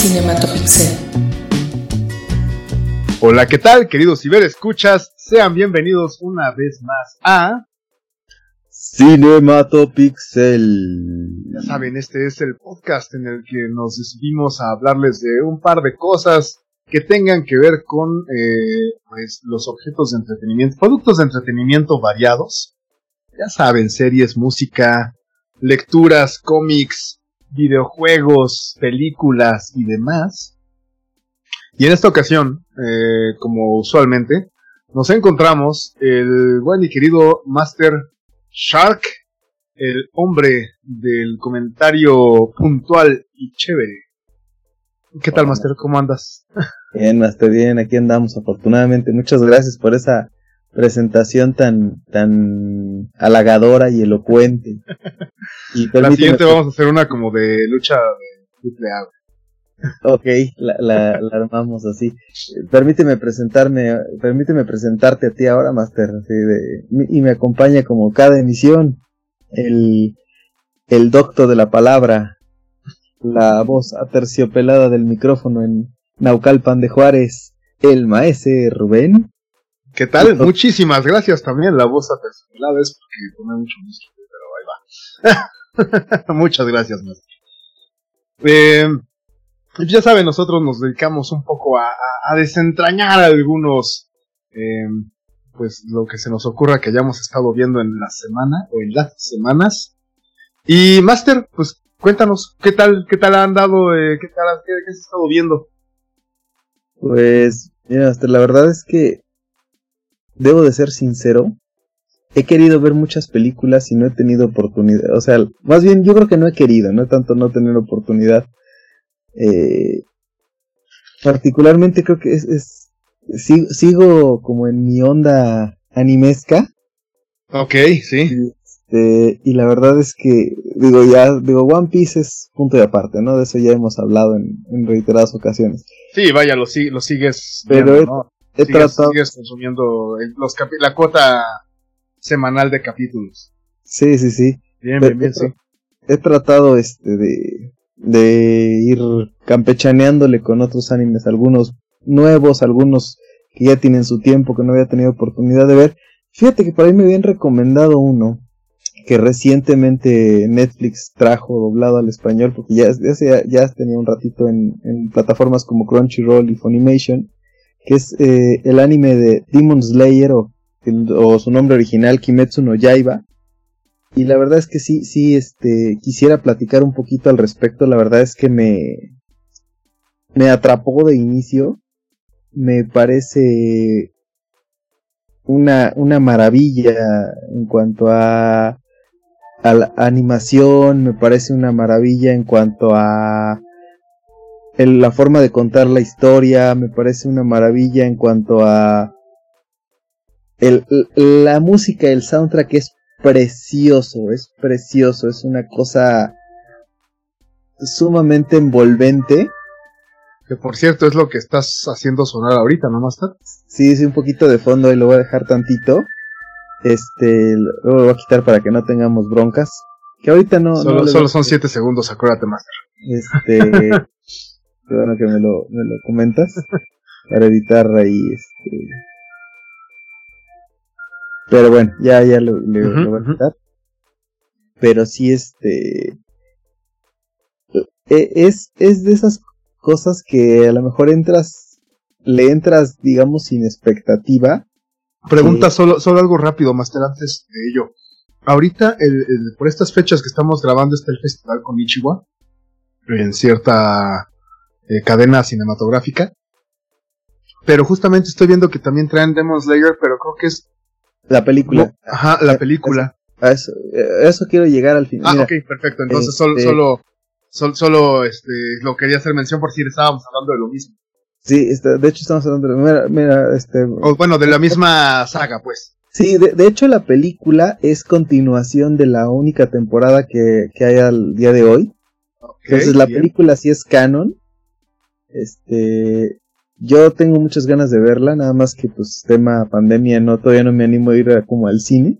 Cinematopixel. Hola, ¿qué tal, queridos escuchas Sean bienvenidos una vez más a Cinematopixel. Ya saben, este es el podcast en el que nos decidimos a hablarles de un par de cosas que tengan que ver con eh, pues, los objetos de entretenimiento, productos de entretenimiento variados. Ya saben, series, música, lecturas, cómics, videojuegos, películas y demás. Y en esta ocasión, eh, como usualmente, nos encontramos el buen y querido Master Shark, el hombre del comentario puntual y chévere. ¿Qué tal, Master? ¿Cómo andas? Bien, Master, bien, aquí andamos, afortunadamente. Muchas gracias por esa presentación tan, tan halagadora y elocuente. Y la siguiente vamos a hacer una como de lucha de triple Ok, la, la, armamos así. Permíteme presentarme, permíteme presentarte a ti ahora, Master, y me acompaña como cada emisión el, el doctor de la palabra, la voz aterciopelada del micrófono en Naucalpan de Juárez, el maese Rubén. ¿Qué tal? Muchísimas gracias también, la voz aterciopelada es porque pone mucho música, pero ahí va. Muchas gracias, maestro. Eh, ya saben, nosotros nos dedicamos un poco a, desentrañar algunos, eh, pues lo que se nos ocurra que hayamos estado viendo en la semana o en las semanas. Y Master, pues cuéntanos, ¿qué tal, qué tal han dado, eh, qué tal, qué, has estado viendo? Pues, mira, la verdad es que debo de ser sincero. He querido ver muchas películas y no he tenido oportunidad. O sea, más bien yo creo que no he querido, no tanto no tener oportunidad. Eh, particularmente creo que es, sigo, como en mi onda animesca. Ok, sí. Este, y la verdad es que, digo, ya, digo, One Piece es punto de aparte, ¿no? De eso ya hemos hablado en, reiteradas ocasiones. Sí, vaya, lo, lo sigues. Pero he, tratado. Sigues consumiendo los la cuota semanal de capítulos. Sí, sí, sí. Bien, bien, bien, sí. He tratado, este, de, de ir campechaneándole con otros animes, algunos nuevos, algunos que ya tienen su tiempo, que no había tenido oportunidad de ver. Fíjate que por ahí me habían recomendado uno que recientemente Netflix trajo doblado al español, porque ya, ya, ya tenía un ratito en, en, plataformas como Crunchyroll y Funimation, que es eh, el anime de Demon Slayer o, o su nombre original Kimetsu no Yaiba, y la verdad es que sí, sí, este, quisiera platicar un poquito al respecto. La verdad es que me, me atrapó de inicio. Me parece una, una maravilla en cuanto a, a la animación, me parece una maravilla en cuanto a la forma de contar la historia, me parece una maravilla en cuanto a el, la música, el soundtrack es precioso, es precioso, es una cosa sumamente envolvente. Que por cierto es lo que estás haciendo sonar ahorita, ¿no, Master? Sí, sí, un poquito de fondo y lo voy a dejar tantito. Este, lo voy a quitar para que no tengamos broncas. Que ahorita no. Solo, solo son 7 segundos, acuérdate, Master. Este, bueno que me lo, me lo comentas. Para evitar ahí, este, pero bueno, ya, ya lo, voy a quitar. Pero sí, este. E, es, es de esas cosas que a lo mejor entras. Le entras, digamos, sin expectativa. Pregunta solo, solo algo rápido, Master, antes de ello. Ahorita, el, por estas fechas que estamos grabando, está el festival con Ichiwa. En cierta eh, cadena cinematográfica. Pero justamente estoy viendo que también traen Demon Slayer, pero creo que es la película. ajá, la película. eso, eso, quiero llegar al final. Ah, ok, perfecto. Entonces solo, este solo, solo, este, lo quería hacer mención por si estábamos hablando de lo mismo. Sí, este, de hecho estamos hablando de, mira, mira este. bueno, de la misma saga, pues. Sí, de, de, hecho la película es continuación de la única temporada que, que hay al día de hoy. Entonces la película sí es canon. Este, yo tengo muchas ganas de verla, nada más que pues tema pandemia, no todavía no me animo a ir como al cine.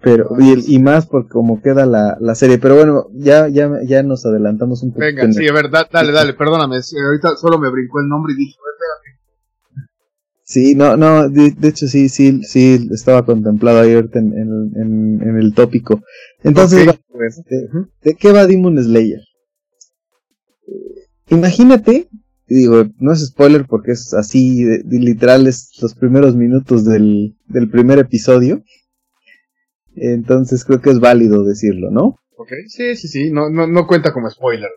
Pero, y, y, más por cómo queda la, la, serie. Pero bueno, ya, ya, ya nos adelantamos un poco. Venga, sí, a ver, dale, dale, perdóname. Ahorita solo me brincó el nombre y dije, Sí, no, no, de, hecho sí, sí, sí, estaba contemplado ahí ahorita en, en, en, el tópico. Entonces, pues, ¿de, qué va Demon Slayer? Imagínate, digo, no es spoiler porque es así, de, literal, es los primeros minutos del, del primer episodio. Entonces creo que es válido decirlo, ¿no? Ok, sí, sí, sí, no, no, no cuenta como spoiler.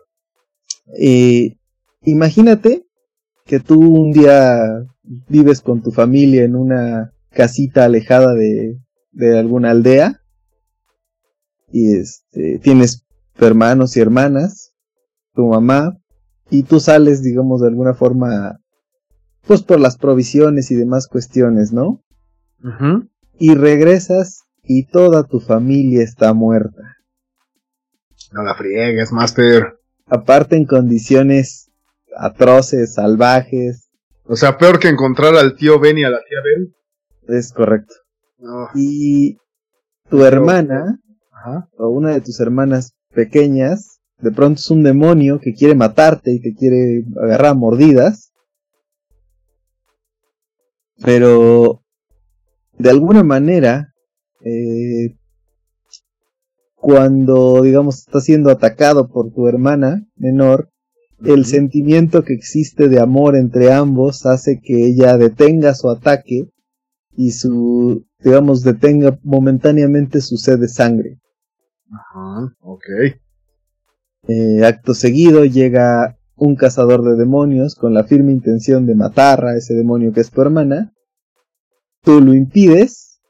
Eh, imagínate que tú un día vives con tu familia en una casita alejada de, de alguna aldea y este, tienes hermanos y hermanas, tu mamá, y tú sales, digamos, de alguna forma, pues por las provisiones y demás cuestiones, ¿no? Y regresas y toda tu familia está muerta. No la friegues, Master. Aparte en condiciones atroces, salvajes. O sea, peor que encontrar al tío Ben y a la tía Ben. Es correcto. Y tu hermana, o una de tus hermanas pequeñas, de pronto es un demonio que quiere matarte y te quiere agarrar a mordidas. Pero de alguna manera, eh, cuando digamos estás siendo atacado por tu hermana menor, el sentimiento que existe de amor entre ambos hace que ella detenga su ataque y su, digamos, detenga momentáneamente su sed de sangre. Ajá, ok. Eh, acto seguido llega un cazador de demonios con la firme intención de matar a ese demonio que es tu hermana. Tú lo impides.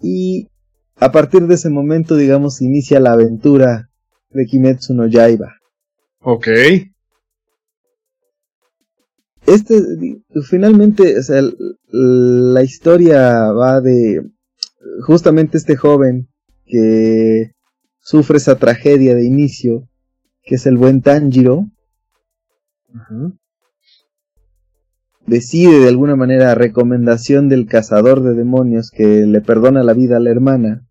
Y a partir de ese momento, digamos, inicia la aventura de Kimetsu no Yaiba. Ok. Este, finalmente, o sea, la historia va de justamente este joven que sufre esa tragedia de inicio, que es el buen Tanjiro. Decide de alguna manera, recomendación del cazador de demonios que le perdona la vida a la hermana,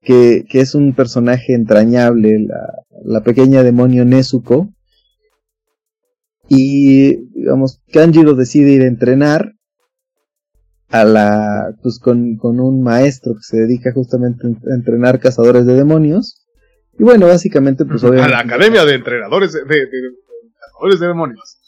que, que es un personaje entrañable, la, la pequeña demonio Nezuko. Y, digamos, Kanjiro decide ir a entrenar a la, pues con, con un maestro que se dedica justamente a entrenar cazadores de demonios. Y bueno, básicamente, pues obviamente. A la academia de entrenadores de, cazadores de demonios.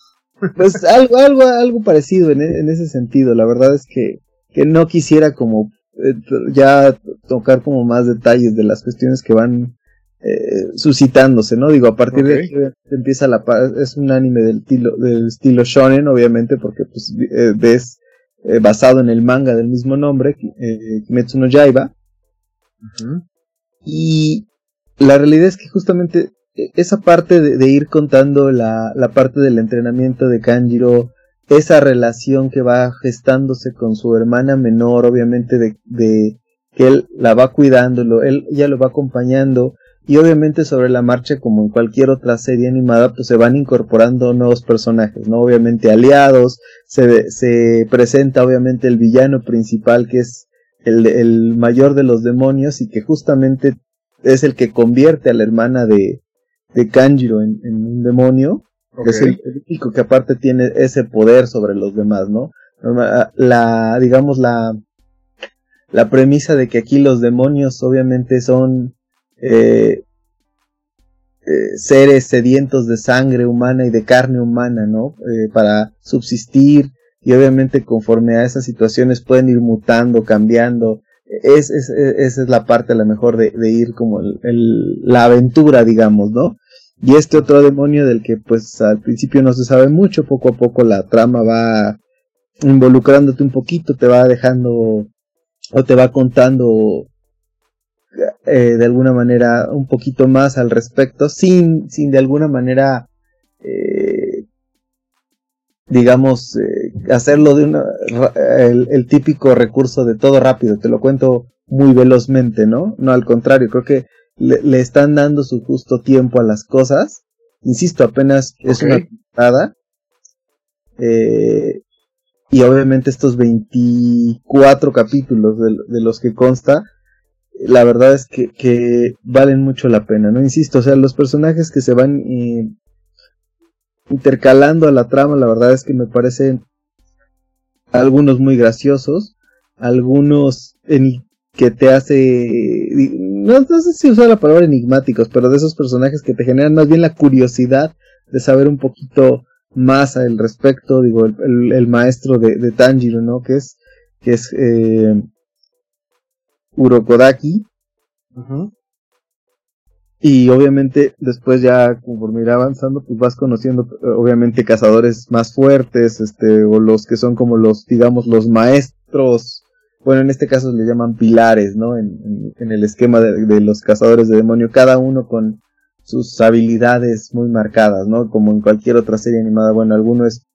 Pues algo, algo, algo parecido en, en, ese sentido. La verdad es que, que no quisiera como eh, ya tocar como más detalles de las cuestiones que van eh, suscitándose, ¿no? Digo, a partir de aquí empieza la es un anime del estilo, del estilo shonen, obviamente, porque pues eh, ves eh, basado en el manga del mismo nombre, eh, Kimetsu no Yaiba. Y la realidad es que justamente e, esa parte de, ir contando la, la, parte del entrenamiento de Kanjiro, esa relación que va gestándose con su hermana menor, obviamente de, de que él la va cuidando, él ya lo va acompañando, y obviamente sobre la marcha, como en cualquier otra serie animada, pues se van incorporando nuevos personajes, ¿no? Obviamente aliados, se, se presenta obviamente el villano principal que es el, el mayor de los demonios y que justamente es el que convierte a la hermana de, de Kanjiro en, un demonio, que es el único que aparte tiene ese poder sobre los demás, ¿no? La, digamos, la, la premisa de que aquí los demonios obviamente son eh, eh, seres sedientos de sangre humana y de carne humana, ¿no? Eh, para subsistir y obviamente conforme a esas situaciones pueden ir mutando, cambiando. Es, es, esa es la parte a lo mejor de, ir como la aventura, digamos, ¿no? Y este otro demonio del que pues al principio no se sabe mucho, poco a poco la trama va involucrándote un poquito, te va dejando o te va contando eh, de alguna manera un poquito más al respecto, sin, sin de alguna manera, eh, digamos, eh, hacerlo de una, el, típico recurso de todo rápido, te lo cuento muy velozmente, ¿no? No, al contrario, creo que le, están dando su justo tiempo a las cosas. Insisto, apenas es una temporada. y obviamente estos 24 capítulos de, los que consta, la verdad es que, valen mucho la pena, ¿no? Insisto, o sea, los personajes que se van eh, intercalando a la trama, la verdad es que me parecen algunos muy graciosos, algunos en que te hace, no, sé si usar la palabra enigmáticos, pero de esos personajes que te generan más bien la curiosidad de saber un poquito más al respecto, digo, el, maestro de, de, Tanjiro, ¿no? Que es, que es eh, Urokodaki. Y obviamente después ya conforme irá avanzando, pues vas conociendo obviamente cazadores más fuertes, este, o los que son como los, digamos, los maestros, bueno, en este caso le llaman pilares, ¿no? En, en, el esquema de, de, los cazadores de demonio, cada uno con sus habilidades muy marcadas, ¿no? Como en cualquier otra serie animada, bueno, algunos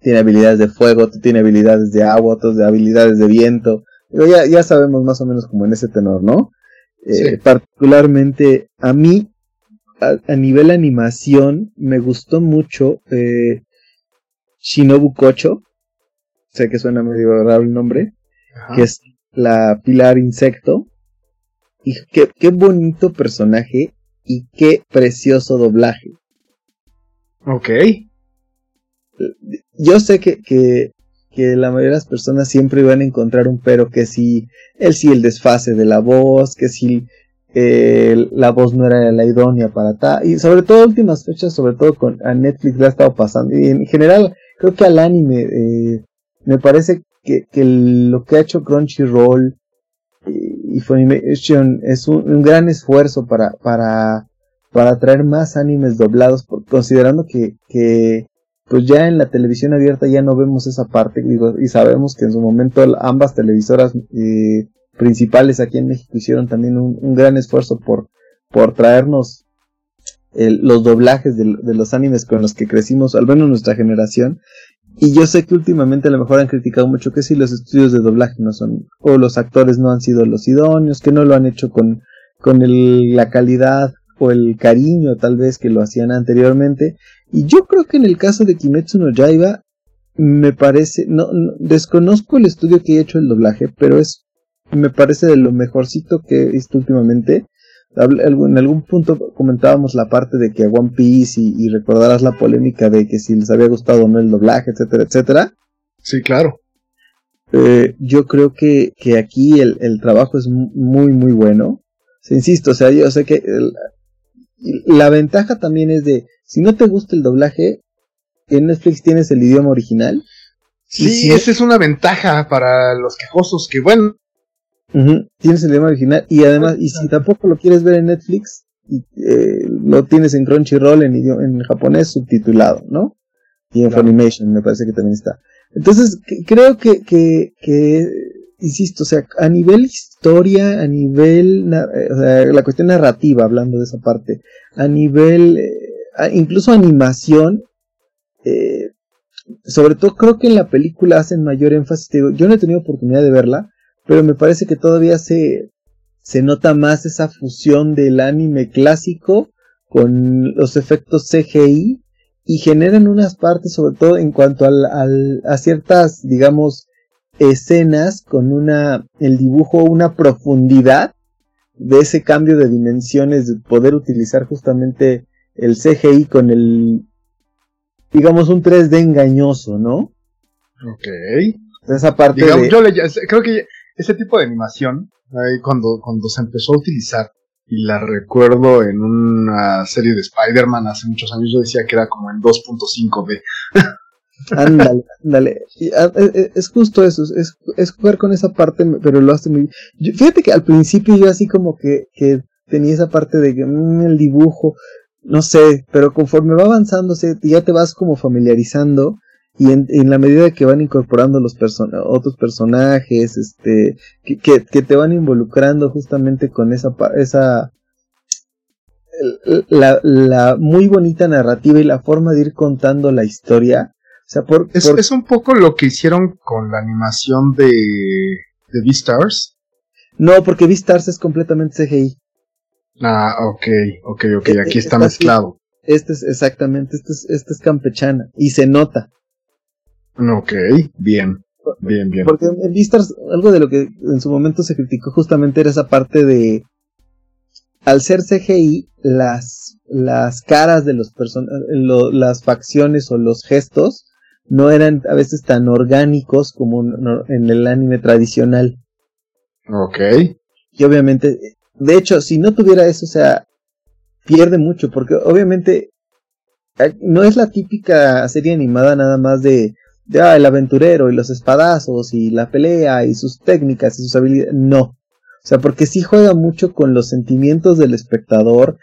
tiene habilidades de fuego, otro tiene habilidades de agua, otros de habilidades de viento, pero ya, ya sabemos más o menos como en ese tenor, ¿no? Eh, particularmente a mí, a, nivel animación, me gustó mucho eh, Shinobu Kocho. Sé que suena medio raro el nombre. Que es la pilar insecto. Y qué, qué bonito personaje y qué precioso doblaje. Ok. Yo sé que, que que la mayoría de las personas siempre iban a encontrar un pero que si el si el desfase de la voz, que si eh, la voz no era la idónea para tal, y sobre todo últimas fechas, sobre todo con a Netflix le ha estado pasando, y en general creo que al anime eh, me parece que, lo que ha hecho Crunchyroll y Funimation es un, gran esfuerzo para, para, para traer más animes doblados, considerando que, que pues ya en la televisión abierta ya no vemos esa parte, digo, y sabemos que en su momento ambas televisoras eh, principales aquí en México hicieron también un, gran esfuerzo por, por traernos los doblajes de, los animes con los que crecimos, al menos nuestra generación. Y yo sé que últimamente a lo mejor han criticado mucho que si los estudios de doblaje no son, o los actores no han sido los idóneos, que no lo han hecho con, con el, la calidad o el cariño tal vez que lo hacían anteriormente. Y yo creo que en el caso de Kimetsu no Yaiba, me parece, no, desconozco el estudio que he hecho el doblaje, pero es, me parece de lo mejorcito que he visto últimamente. En algún punto comentábamos la parte de que a One Piece y, recordarás la polémica de que si les había gustado o no el doblaje, etcétera, etcétera. Sí, claro. Eh, yo creo que, que aquí el, el, trabajo es muy, muy bueno. insisto, o sea, yo sé que la ventaja también es de, si no te gusta el doblaje, en Netflix tienes el idioma original. Sí, esa es una ventaja para los quejosos, que bueno. tienes el idioma original y además, y si tampoco lo quieres ver en Netflix, eh, lo tienes en Crunchyroll en, idioma, en japonés subtitulado, ¿no? Y en Funimation me parece que también está. Entonces, creo que, que, que insisto, o sea, a nivel historia, a nivel, eh, o sea, la cuestión narrativa, hablando de esa parte, a nivel, eh, incluso animación, eh, sobre todo creo que en la película hacen mayor énfasis, digo, yo no he tenido oportunidad de verla, pero me parece que todavía se, se nota más esa fusión del anime clásico con los efectos CGI y generan unas partes, sobre todo en cuanto al, al, a ciertas, digamos, escenas con una, el dibujo, una profundidad de ese cambio de dimensiones, de poder utilizar justamente el CGI con el, digamos, un 3D engañoso, ¿no? Ok. Esa parte Yo creo que ese tipo de animación, cuando, cuando se empezó a utilizar, y la recuerdo en una serie de Spider-Man hace muchos años, yo decía que era como en 2.5D. Ándale, ándale. Ah, e, e, es, justo eso, es, jugar con esa parte, pero lo hace muy bien. Fíjate que al principio yo así como que, que tenía esa parte de que mm, el dibujo, no sé, pero conforme va avanzando, ya te vas como familiarizando y en, en la medida que van incorporando los person otros personajes, este, que, que, que, te van involucrando justamente con esa, esa, la, la muy bonita narrativa y la forma de ir contando la historia, es, un poco lo que hicieron con la animación de, de Beastars. No, porque Beastars es completamente CGI. Ah, ok, ok, ok, e, aquí está mezclado. Este es exactamente, este es, este es campechana y se nota. Ok, bien. Bien, bien. Porque en Beastars, algo de lo que en su momento se criticó justamente era esa parte de. Al ser CGI, las, las caras de los personajes, las facciones o los gestos no eran a veces tan orgánicos como en el anime tradicional. Ok. Y obviamente, de hecho, si no tuviera eso, o sea, pierde mucho, porque obviamente no es la típica serie animada nada más de, de ah, el aventurero y los espadazos y la pelea y sus técnicas y sus habilidades. No. O sea, porque sí juega mucho con los sentimientos del espectador.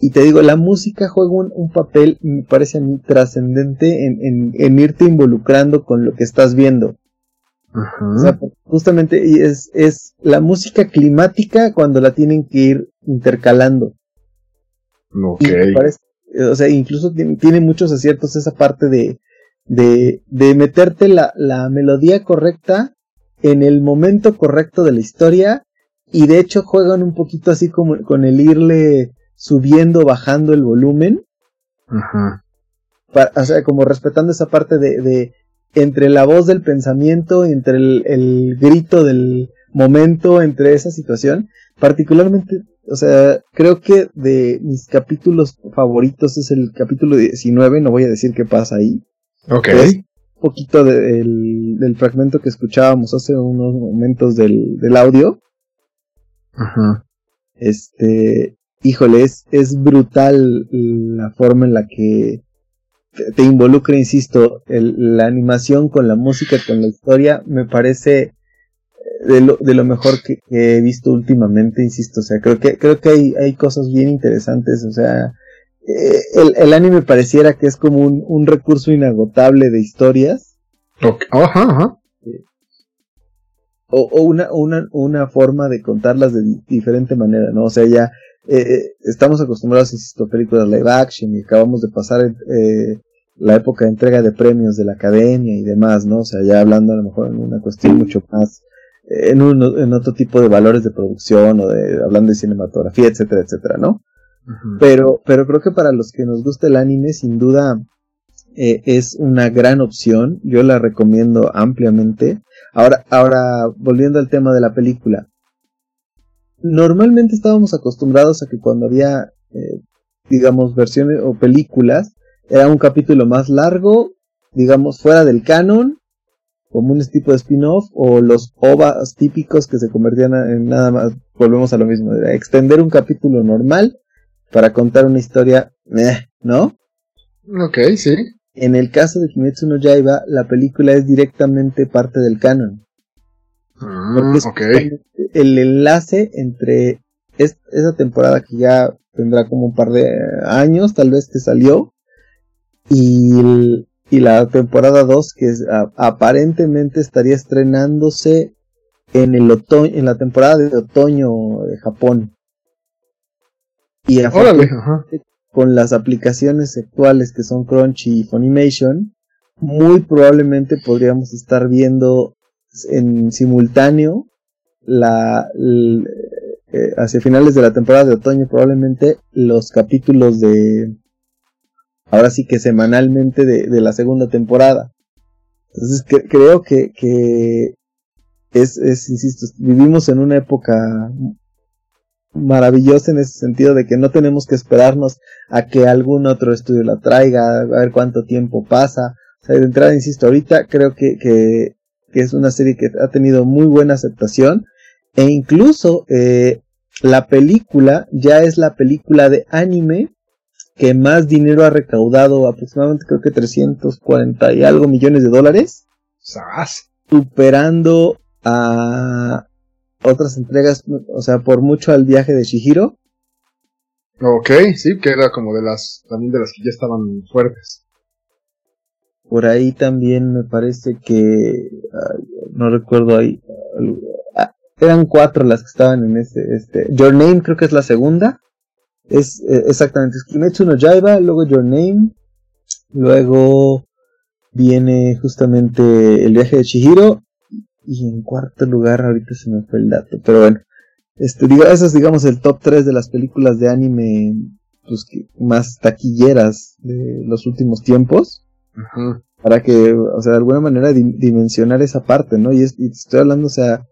Y te digo, la música juega un, papel, me parece a mí, trascendente en, en, irte involucrando con lo que estás viendo. O sea, justamente es, es la música climática cuando la tienen que ir intercalando. Ok. o sea, incluso tiene, muchos aciertos esa parte de, de, de meterte la, la melodía correcta en el momento correcto de la historia y de hecho juegan un poquito así como con el irle subiendo, bajando el volumen. Ajá. o sea, como respetando esa parte de, de entre la voz del pensamiento, entre el, el, grito del momento, entre esa situación. Particularmente, o sea, creo que de mis capítulos favoritos es el capítulo 19, no voy a decir qué pasa ahí. Ok. un poquito del, fragmento que escuchábamos hace unos momentos del, del audio. Ajá. Este, híjole, es, es brutal la forma en la que te, involucra, insisto, la animación con la música, con la historia, me parece eh, de lo, de lo mejor que, he visto últimamente, insisto, o sea, creo que, creo que hay, hay cosas bien interesantes, o sea, eh, el, el, anime pareciera que es como un, un recurso inagotable de historias. Ajá, ajá. O, o una, una, una forma de contarlas de diferente manera, ¿no? O sea, ya eh, estamos acostumbrados, insisto, a películas live action y acabamos de pasar eh, la época de entrega de premios de la academia y demás, ¿no? O sea, ya hablando a lo mejor en una cuestión mucho más, en, un, en otro tipo de valores de producción o de, hablando de cinematografía, etcétera, etcétera, ¿no? Pero, pero creo que para los que nos gusta el anime, sin duda, eh, es una gran opción. Yo la recomiendo ampliamente. Ahora, ahora, volviendo al tema de la película. Normalmente estábamos acostumbrados a que cuando había, eh, digamos, versiones o películas, era un capítulo más largo, digamos, fuera del canon, como un tipo de spin-off, o los OVAs típicos que se convertían en nada más, volvemos a lo mismo, extender un capítulo normal para contar una historia, ¿no? Ok, sí. En el caso de Kimetsu no Yaiba, la película es directamente parte del canon. Mm, porque el enlace entre esa temporada que ya tendrá como un par de años, tal vez que salió, y, y la temporada 2 que aparentemente estaría estrenándose en el otoño, en la temporada de otoño de Japón. Y con las aplicaciones actuales que son Crunchy y Funimation, muy probablemente podríamos estar viendo en simultáneo la, eh, hacia finales de la temporada de otoño probablemente los capítulos de ahora sí que semanalmente de, la segunda temporada entonces creo que, que es, es, insisto, vivimos en una época maravillosa en ese sentido de que no tenemos que esperarnos a que algún otro estudio la traiga, a ver cuánto tiempo pasa. De entrada, insisto, ahorita creo que, es una serie que ha tenido muy buena aceptación e incluso eh, la película ya es la película de anime que más dinero ha recaudado, aproximadamente creo que 340 y algo millones de dólares. Superando a otras entregas, o sea, por mucho al viaje de Shihiro. Ok, sí, que era como de las, también de las que ya estaban fuertes. Por ahí también me parece que, no recuerdo ahí, ah, eran cuatro las que estaban en este, este, Your Name creo que es la segunda. Es eh, exactamente, es Kimetsu no Yaiba, luego Your Name, luego viene justamente el viaje de Shihiro y en cuarto lugar, ahorita se me fue el dato, pero bueno. Este, digo, es, digamos, el top 3 de las películas de anime pues, más taquilleras de los últimos tiempos. Para que, o sea, de alguna manera dimensionar esa parte, ¿no? Y, es, y estoy hablando, o sea,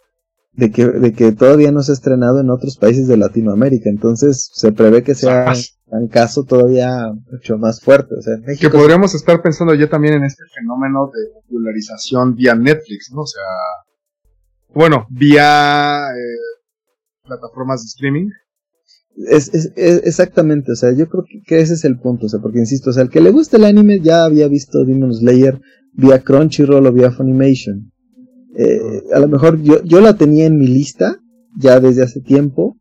de que, de que todavía no se ha estrenado en otros países de Latinoamérica, entonces se prevé que sea un caso todavía mucho más fuerte, o sea, Que podríamos estar pensando ya también en este fenómeno de popularización vía Netflix, ¿no? O sea, bueno, vía eh, plataformas de streaming. Es, es, exactamente, o sea, yo creo que, ese es el punto, o sea, porque insisto, o sea, el que le gusta el anime ya había visto Demon Slayer vía Crunchyroll o vía Funimation. Eh, a lo mejor yo, yo la tenía en mi lista ya desde hace tiempo.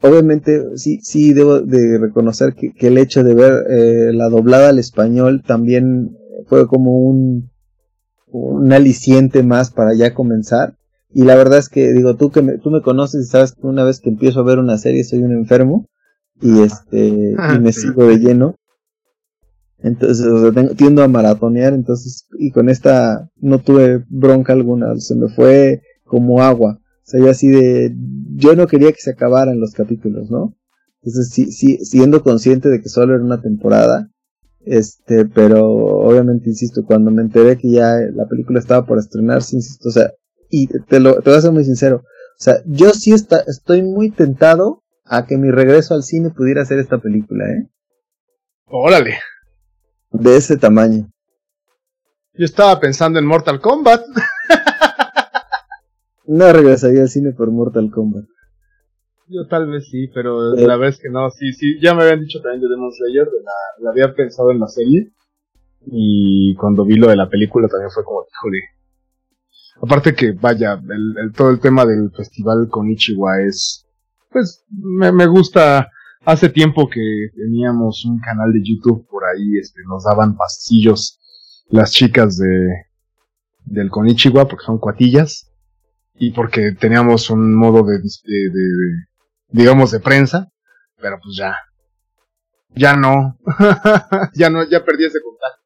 Obviamente, sí, sí debo de reconocer que, el hecho de ver eh, la doblada al español también fue como un, un aliciente más para ya comenzar. Y la verdad es que, digo, tú que me, tú me conoces y sabes que una vez que empiezo a ver una serie soy un enfermo y este y me sigo de lleno. Entonces, o sea, tiendo a maratonear, entonces, y con esta no tuve bronca alguna, se me fue como agua. O sea, yo así de, yo no quería que se acabaran los capítulos, ¿no? Entonces, sí, sí, siendo consciente de que solo era una temporada, este, pero obviamente, insisto, cuando me enteré que ya la película estaba por estrenarse, insisto, o sea, y te lo te voy a ser muy sincero. O sea, yo sí está, estoy muy tentado a que mi regreso al cine pudiera ser esta película, ¿eh? Órale. De ese tamaño. Yo estaba pensando en Mortal Kombat. no regresaría al cine por Mortal Kombat. Yo tal vez sí, pero la verdad es que no, sí, sí, ya me habían dicho también de Demon Slayer, la, la había pensado en la serie, y cuando vi lo de la película también fue como, híjole, Aparte que, vaya, el, todo el tema del festival con Ichiwa es, pues, me, gusta. Hace tiempo que teníamos un canal de YouTube por ahí, este, nos daban pasillos las chicas de, del Konichiwa, porque son cuatillas, y porque teníamos un modo de, digamos, de prensa, pero pues ya, ya no, ya no, ya perdí ese contacto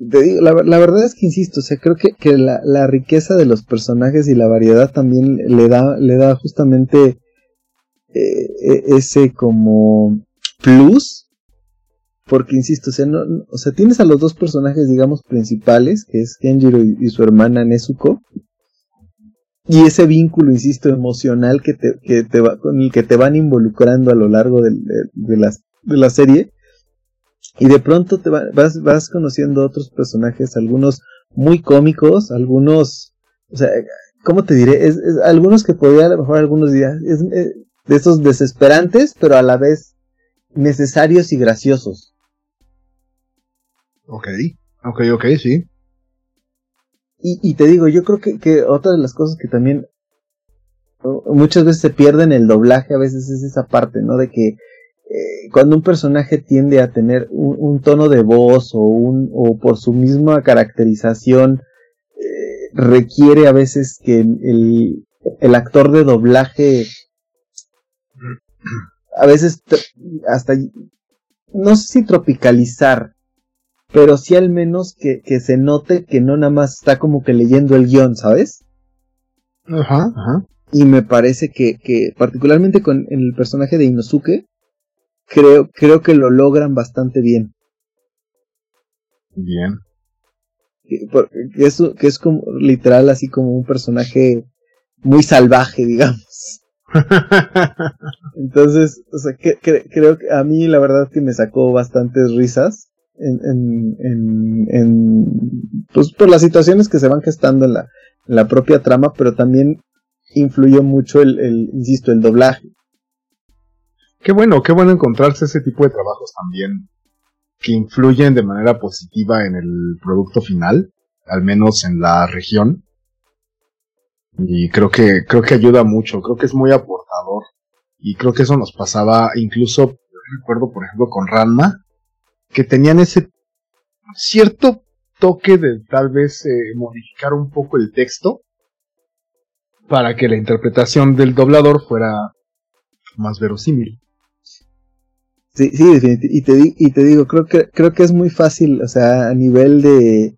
la, verdad es que insisto, o sea, creo que, que la, la, riqueza de los personajes y la variedad también le da, le da justamente eh, e, ese como plus. Porque insisto, o sea, no, o sea, tienes a los dos personajes, digamos, principales, que es Kenjiro y, su hermana Nezuko. Y ese vínculo, insisto, emocional que te, que te va, con el que te van involucrando a lo largo de, de, de la serie y de pronto te vas, vas conociendo otros personajes, algunos muy cómicos, algunos, o sea, ¿cómo te diré? Es, algunos que podría a lo mejor algunos días, es, de esos desesperantes, pero a la vez necesarios y graciosos. Ok, ok, ok, sí. Y, y te digo, yo creo que, que otra de las cosas que también muchas veces se pierde en el doblaje, a veces es esa parte, ¿no? De que eh, cuando un personaje tiende a tener un, tono de voz o, un, o por su misma caracterización eh, requiere a veces que el, el actor de doblaje a veces hasta no sé si tropicalizar pero sí al menos que, que, se note que no nada más está como que leyendo el guion, ¿sabes? Ajá, ajá. Y me parece que, que particularmente con el personaje de Inosuke, creo, creo que lo logran bastante bien. Bien. Que, es, que es como literal así como un personaje muy salvaje, digamos. Entonces, o sea, que, creo que a mí la verdad que me sacó bastantes risas en, en, en, en, pues por las situaciones que se van gestando en la, en la propia trama, pero también influyó mucho el, el, insisto, el doblaje. Qué bueno, qué bueno encontrarse ese tipo de trabajos también que influyen de manera positiva en el producto final, al menos en la región. Y creo que, creo que ayuda mucho, creo que es muy aportador. Y creo que eso nos pasaba incluso, recuerdo por ejemplo con Ranma, que tenían ese cierto toque de tal vez eh, modificar un poco el texto para que la interpretación del doblador fuera más verosímil. Sí, sí, definitivamente. Y te, y te digo, creo que, creo que es muy fácil, o sea, a nivel de,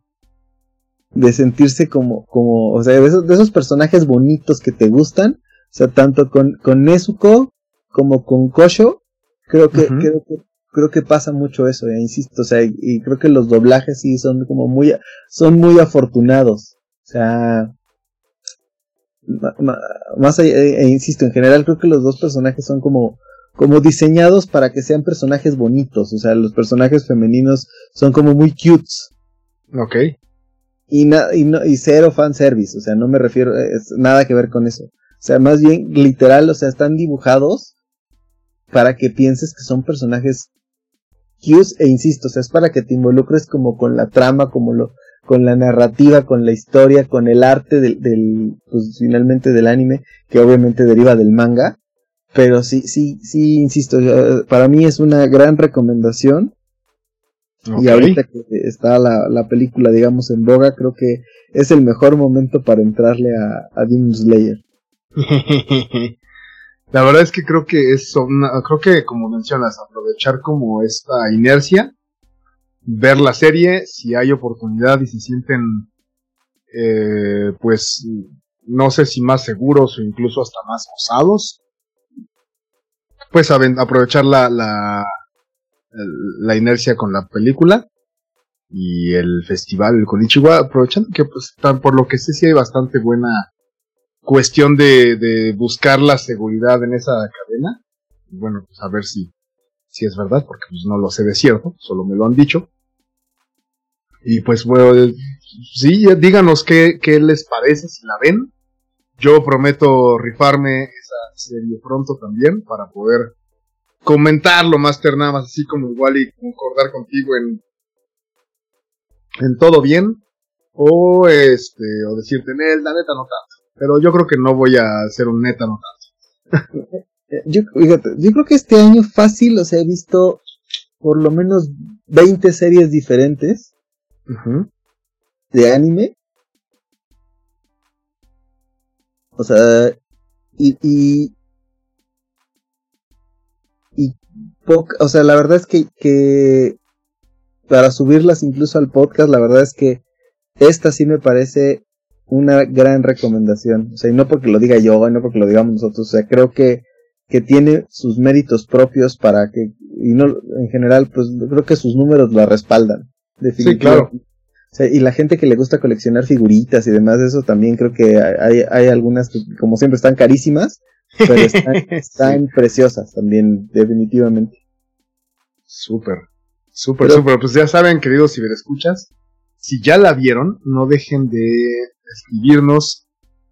de sentirse como, como, o sea, de esos, de esos personajes bonitos que te gustan, o sea, tanto con, con Nezuko como con Kosho, creo que, creo que creo que pasa mucho eso, eh, insisto, o sea, y, creo que los doblajes sí son como muy, son muy afortunados, o sea, más allá, e, insisto, en general creo que los dos personajes son como, como diseñados para que sean personajes bonitos, o sea, los personajes femeninos son como muy cutes. Ok. Y, y, no, y cero fanservice, o sea, no me refiero, es nada que ver con eso. O sea, más bien literal, o sea, están dibujados para que pienses que son personajes cute e insisto, o sea, es para que te involucres como con la trama, como lo, con la narrativa, con la historia, con el arte del, del pues finalmente del anime, que obviamente deriva del manga. Pero sí, sí, sí, insisto, para mí es una gran recomendación. Y ahorita que está la, la, película, digamos, en boga, creo que es el mejor momento para entrarle a, a Demon Slayer. la verdad es que creo que es, creo que como mencionas, aprovechar como esta inercia ver la serie si hay oportunidad y se sienten, eh, pues, no sé si más seguros o incluso hasta más osados, pues aprovechar la, la, la inercia con la película y el festival el Konichiwa, aprovechando que pues por lo que sé sí hay bastante buena cuestión de, de buscar la seguridad en esa cadena. Bueno, pues a ver si, si es verdad, porque pues no lo sé de cierto, solo me lo han dicho. Y pues bueno, sí, díganos qué, qué les parece si la ven. Yo prometo rifarme esa serie pronto también para poder comentarlo, Master, nada más así como igual y concordar contigo en, en todo bien. O este, o decirte, la neta no tanto. Pero yo creo que no voy a hacer un neta no tanto. yo, yo creo que este año fácil, o sea, he visto por lo menos 20 series diferentes de anime. O sea, y, y, y o sea, la verdad es que, que para subirlas incluso al podcast, la verdad es que esta sí me parece una gran recomendación. O sea, y no porque lo diga yo, no porque lo digamos nosotros, o sea, creo que, que tiene sus méritos propios para que, y no, en general, pues creo que sus números la respaldan. Sí, claro. Y la gente que le gusta coleccionar figuritas y demás, eso también creo que hay, hay algunas que, como siempre, están carísimas, pero están, preciosas también, definitivamente. Súper, súper, súper. Pues ya saben, queridos ciberescuchas, si ya la vieron, no dejen de escribirnos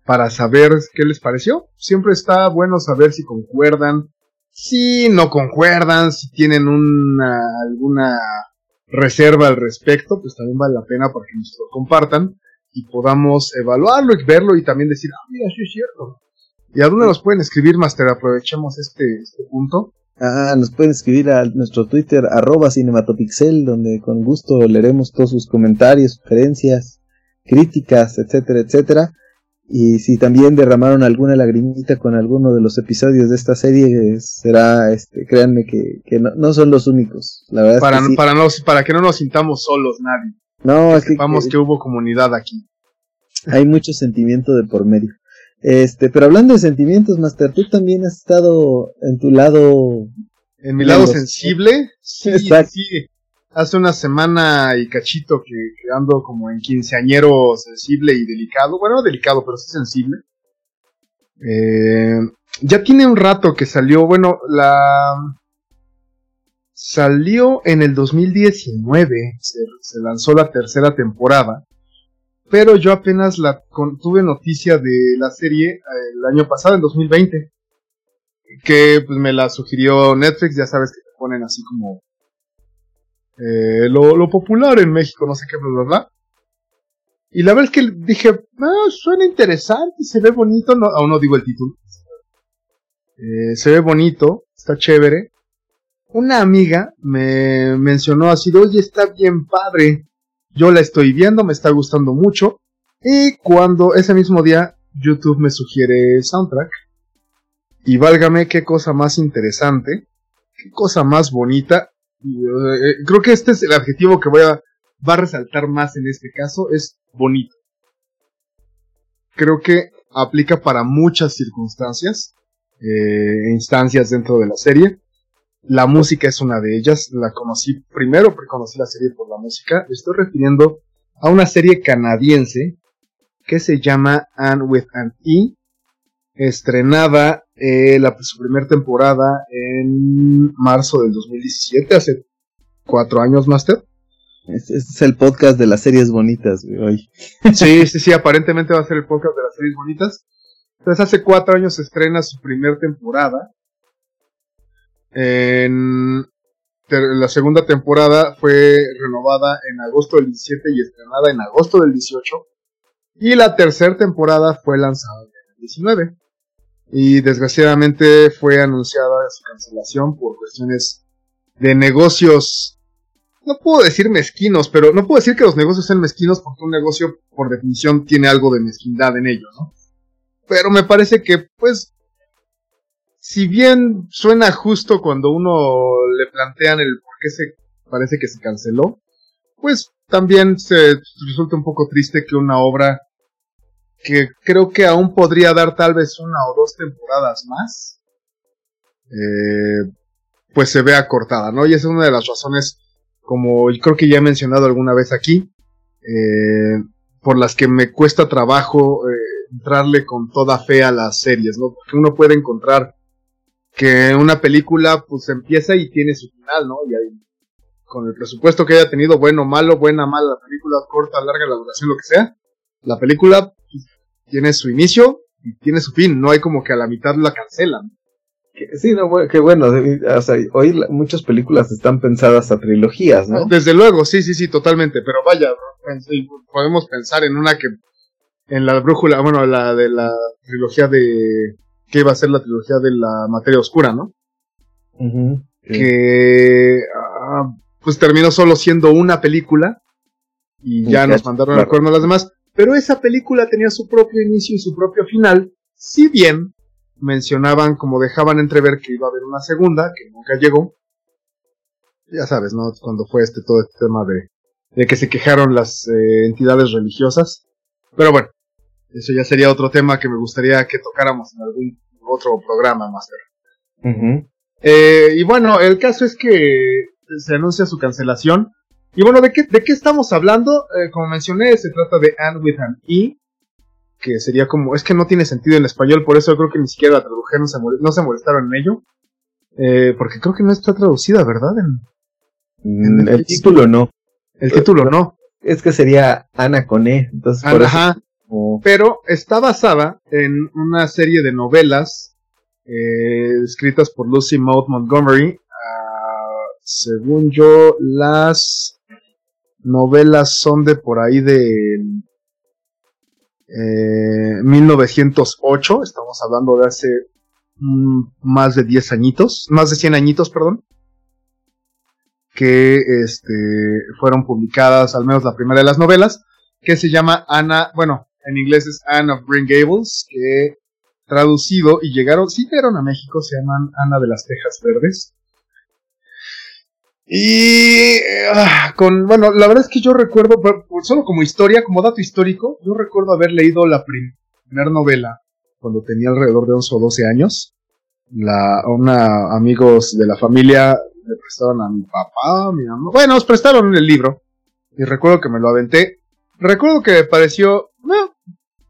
para saber qué les pareció. Siempre está bueno saber si concuerdan, si no concuerdan, si tienen una, alguna reserva al respecto, pues también vale la pena para que nos lo compartan y podamos evaluarlo y verlo y también decir, ah, mira, sí es cierto. ¿Y a dónde nos pueden escribir, Master? Aprovechemos este, este punto. Ah, nos pueden escribir a nuestro Twitter, arroba cinematopixel, donde con gusto leeremos todos sus comentarios, sugerencias, críticas, etcétera, etcétera. Y si también derramaron alguna lagrimita con alguno de los episodios de esta serie, será, este, créanme que, que no, son los únicos. La verdad para, es que para, para que no nos sintamos solos nadie. No, que sepamos que, hubo comunidad aquí. Hay mucho sentimiento de por medio. Este, pero hablando de sentimientos, Master, tú también has estado en tu lado. En mi lado sensible. Sí, sí hace una semana y cachito que, ando como en quinceañero sensible y delicado. Bueno, delicado, pero sí sensible. Eh, ya tiene un rato que salió, bueno, la... Salió en el 2019, se, se lanzó la tercera temporada, pero yo apenas la tuve noticia de la serie eh, el año pasado, en 2020, que pues me la sugirió Netflix, ya sabes que te ponen así como eh, lo, popular en México, no sé qué, bla, bla, Y la verdad es que dije, ah, suena interesante, se ve bonito, no, aún no digo el título. Eh, se ve bonito, está chévere. Una amiga me mencionó así, oye, está bien padre. Yo la estoy viendo, me está gustando mucho. Y cuando ese mismo día YouTube me sugiere soundtrack. Y válgame qué cosa más interesante, qué cosa más bonita. Eh, creo que este es el adjetivo que voy a, va a resaltar más en este caso, es bonito. Creo que aplica para muchas circunstancias, eh, instancias dentro de la serie. La música es una de ellas. La conocí, primero conocí la serie por la música. Estoy refiriendo a una serie canadiense que se llama Anne with an E, estrenada eh, la, su primera temporada en marzo del 2017, hace cuatro años, Master. Este, es el podcast de las series bonitas, hoy. Sí, sí, sí, aparentemente va a ser el podcast de las series bonitas. Entonces hace cuatro años se estrena su primera temporada. En la segunda temporada fue renovada en agosto del 17 y estrenada en agosto del 18. Y la tercera temporada fue lanzada en el 19. Y desgraciadamente fue anunciada su cancelación por cuestiones de negocios. No puedo decir mezquinos, pero no puedo decir que los negocios sean mezquinos porque un negocio por definición tiene algo de mezquindad en ello, ¿no? Pero me parece que, pues, si bien suena justo cuando uno le plantean el por qué se parece que se canceló, pues también se resulta un poco triste que una obra que creo que aún podría dar tal vez una o dos temporadas más, eh, pues se vea cortada, ¿no? Y esa es una de las razones, como creo que ya he mencionado alguna vez aquí, eh, por las que me cuesta trabajo eh, entrarle con toda fe a las series, ¿no? Porque uno puede encontrar que una película pues empieza y tiene su final, ¿no? Y ahí, con el presupuesto que haya tenido, bueno, malo, buena, mala, la película corta, larga, la duración, lo que sea, la película pues, tiene su inicio y tiene su fin, no hay como que a la mitad la cancelan. Sí, no, que bueno, o sea, hoy muchas películas están pensadas a trilogías, ¿no? Desde luego, sí, sí, sí, totalmente, pero vaya, podemos pensar en una que, en la brújula, bueno, la de la trilogía de que iba a ser la trilogía de la materia oscura, ¿no? Que ah, pues terminó solo siendo una película y ya nos mandaron al cuerno a las demás. Pero esa película tenía su propio inicio y su propio final, si bien mencionaban, como dejaban entrever que iba a haber una segunda, que nunca llegó. Ya sabes, ¿no? Cuando fue este todo este tema de, de que se quejaron las eh, entidades religiosas. Pero bueno, eso ya sería otro tema que me gustaría que tocáramos en algún otro programa, Master. Eh, y bueno, el caso es que se anuncia su cancelación. Y bueno, ¿de qué, de qué estamos hablando? Eh, como mencioné, se trata de And with an E, que sería como, es que no tiene sentido en español, por eso creo que ni siquiera la tradujeron, no se molestaron en ello. Eh, porque creo que no está traducida, ¿verdad? En, mm, el, título no. El título no. Es que sería Ana con E. Entonces, Ajá. Pero está basada en una serie de novelas eh, escritas por Lucy Maud Montgomery. Ah, según yo, las novelas son de por ahí de 1908. Eh, Estamos hablando de hace más de 10 añitos, más de 100 añitos, perdón. Que este, fueron publicadas, al menos la primera de las novelas, que se llama Ana, bueno, en inglés es Anne of Green Gables, que traducido y llegaron, sí llegaron a México, se llaman Ana de las Tejas Verdes. Y ah, con, bueno, la verdad es que yo recuerdo, solo como historia, como dato histórico, yo recuerdo haber leído la primera novela cuando tenía alrededor de 11 o 12 años. La, una amigos de la familia me prestaron a mi papá, a mi mamá. Bueno, nos prestaron el libro. Y recuerdo que me lo aventé. Recuerdo que me pareció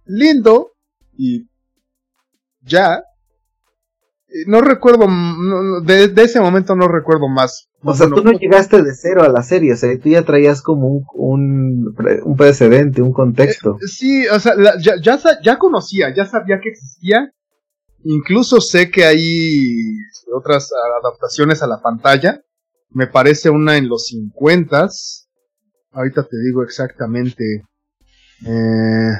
lindo y ya. No recuerdo, de, ese momento no recuerdo más. O sea, tú no llegaste de cero a la serie, o sea, tú ya traías como un, un, un precedente, un contexto. Eh, sí, o sea, ya, ya, ya, conocía, ya sabía que existía. Incluso sé que hay otras adaptaciones a la pantalla. Me parece una en los 50 Ahorita te digo exactamente. Eh,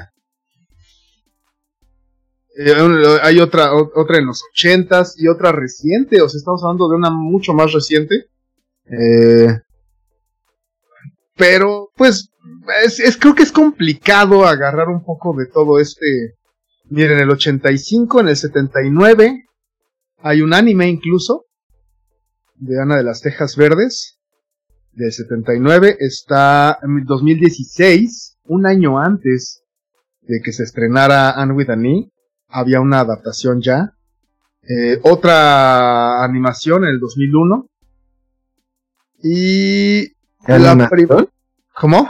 eh, hay otra, otra en los ochentas y otra reciente, o sea, estamos hablando de una mucho más reciente. Eh, pero, pues, es, creo que es complicado agarrar un poco de todo este. Miren, en el 85, en el 79, hay un anime incluso, de Ana de las Tejas Verdes, del 79, está en 2016, un año antes de que se estrenara Anne with an e, había una adaptación ya Eh, otra animación en el 2001. Y... La ¿Animación? ¿Cómo?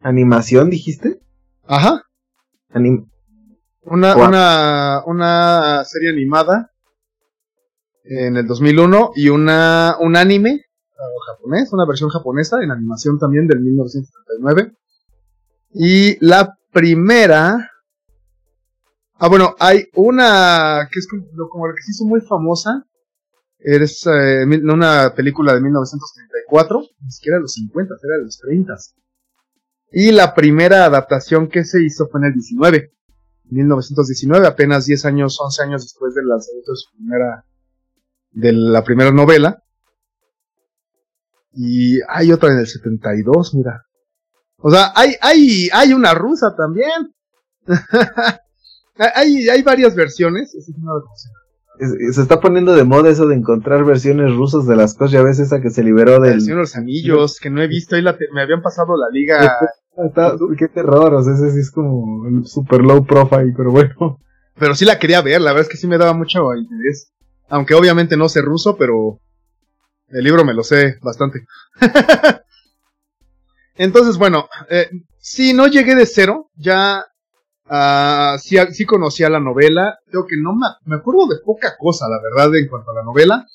¿Animación dijiste? Ajá. Anim Una, una, una serie animada en el 2001 y una, un anime japonés, una versión japonesa en animación también del 1979. Y la primera... Ah, bueno, hay una que es como, como la que se hizo muy famosa. Es eh, una película de 1934, ni siquiera de los 50, era de los 30. Y la primera adaptación que se hizo fue en el 19. 1919, apenas 10 años, 11 años después del lanzamiento de su primera, de la primera novela. Y hay otra en el 72, mira. O sea, hay, hay, hay una rusa también. hay, hay varias versiones. esa sí no la conocía. Se está poniendo de moda eso de encontrar versiones rusas de las cosas. Ya ves esa que se liberó El del. Señor de los Anillos, que no he visto. Ahí la te- me habían pasado la liga. Está- qué terror, o sea, ese sí es como super low profile, pero bueno. Pero sí la quería ver, la verdad es que sí me daba mucho interés. Aunque obviamente no sé ruso, pero el libro me lo sé bastante. Entonces, bueno, eh, sí, no llegué de cero, ya ah, sí, conocía la novela, creo que no me, acuerdo de poca cosa, la verdad, en cuanto a la novela.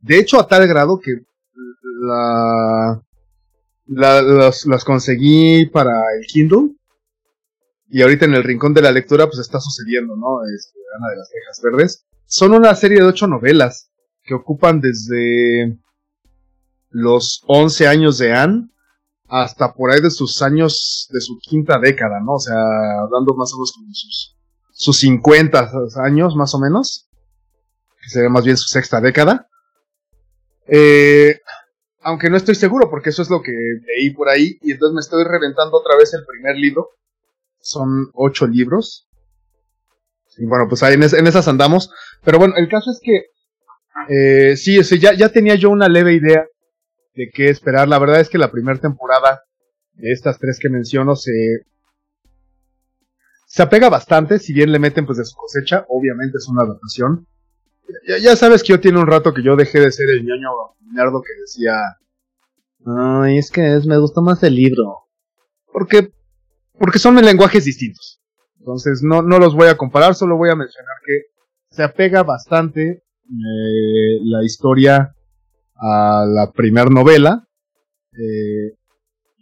De hecho, a tal grado que la, la- las, conseguí para el Kindle. Y ahorita en el rincón de la lectura, pues está sucediendo, ¿no? Este, Ana de las Tejas Verdes. Son una serie de ocho novelas que ocupan desde los 11 años de Anne hasta por ahí de sus años, de su quinta década, ¿no? O sea, hablando más o menos como sus, sus 50 años, más o menos. Que sería más bien su sexta década. Eh, aunque no estoy seguro, porque eso es lo que leí por ahí, y entonces me estoy reventando otra vez el primer libro. Son ocho libros. Y bueno, pues ahí en, es- en esas andamos. Pero bueno, el caso es que eh, sí, ya, ya tenía yo una leve idea de qué esperar. La verdad es que la primera temporada de estas tres que menciono se, se apega bastante, si bien le meten pues de su cosecha, obviamente es una adaptación. Ya, ya sabes que yo tiene un rato que yo dejé de ser el ñoño nerdo que decía, ay, es que es, me gustó más el libro. Porque, porque son lenguajes distintos. Entonces no, no los voy a comparar, solo voy a mencionar que se apega bastante eh, la historia a la primer novela. eh,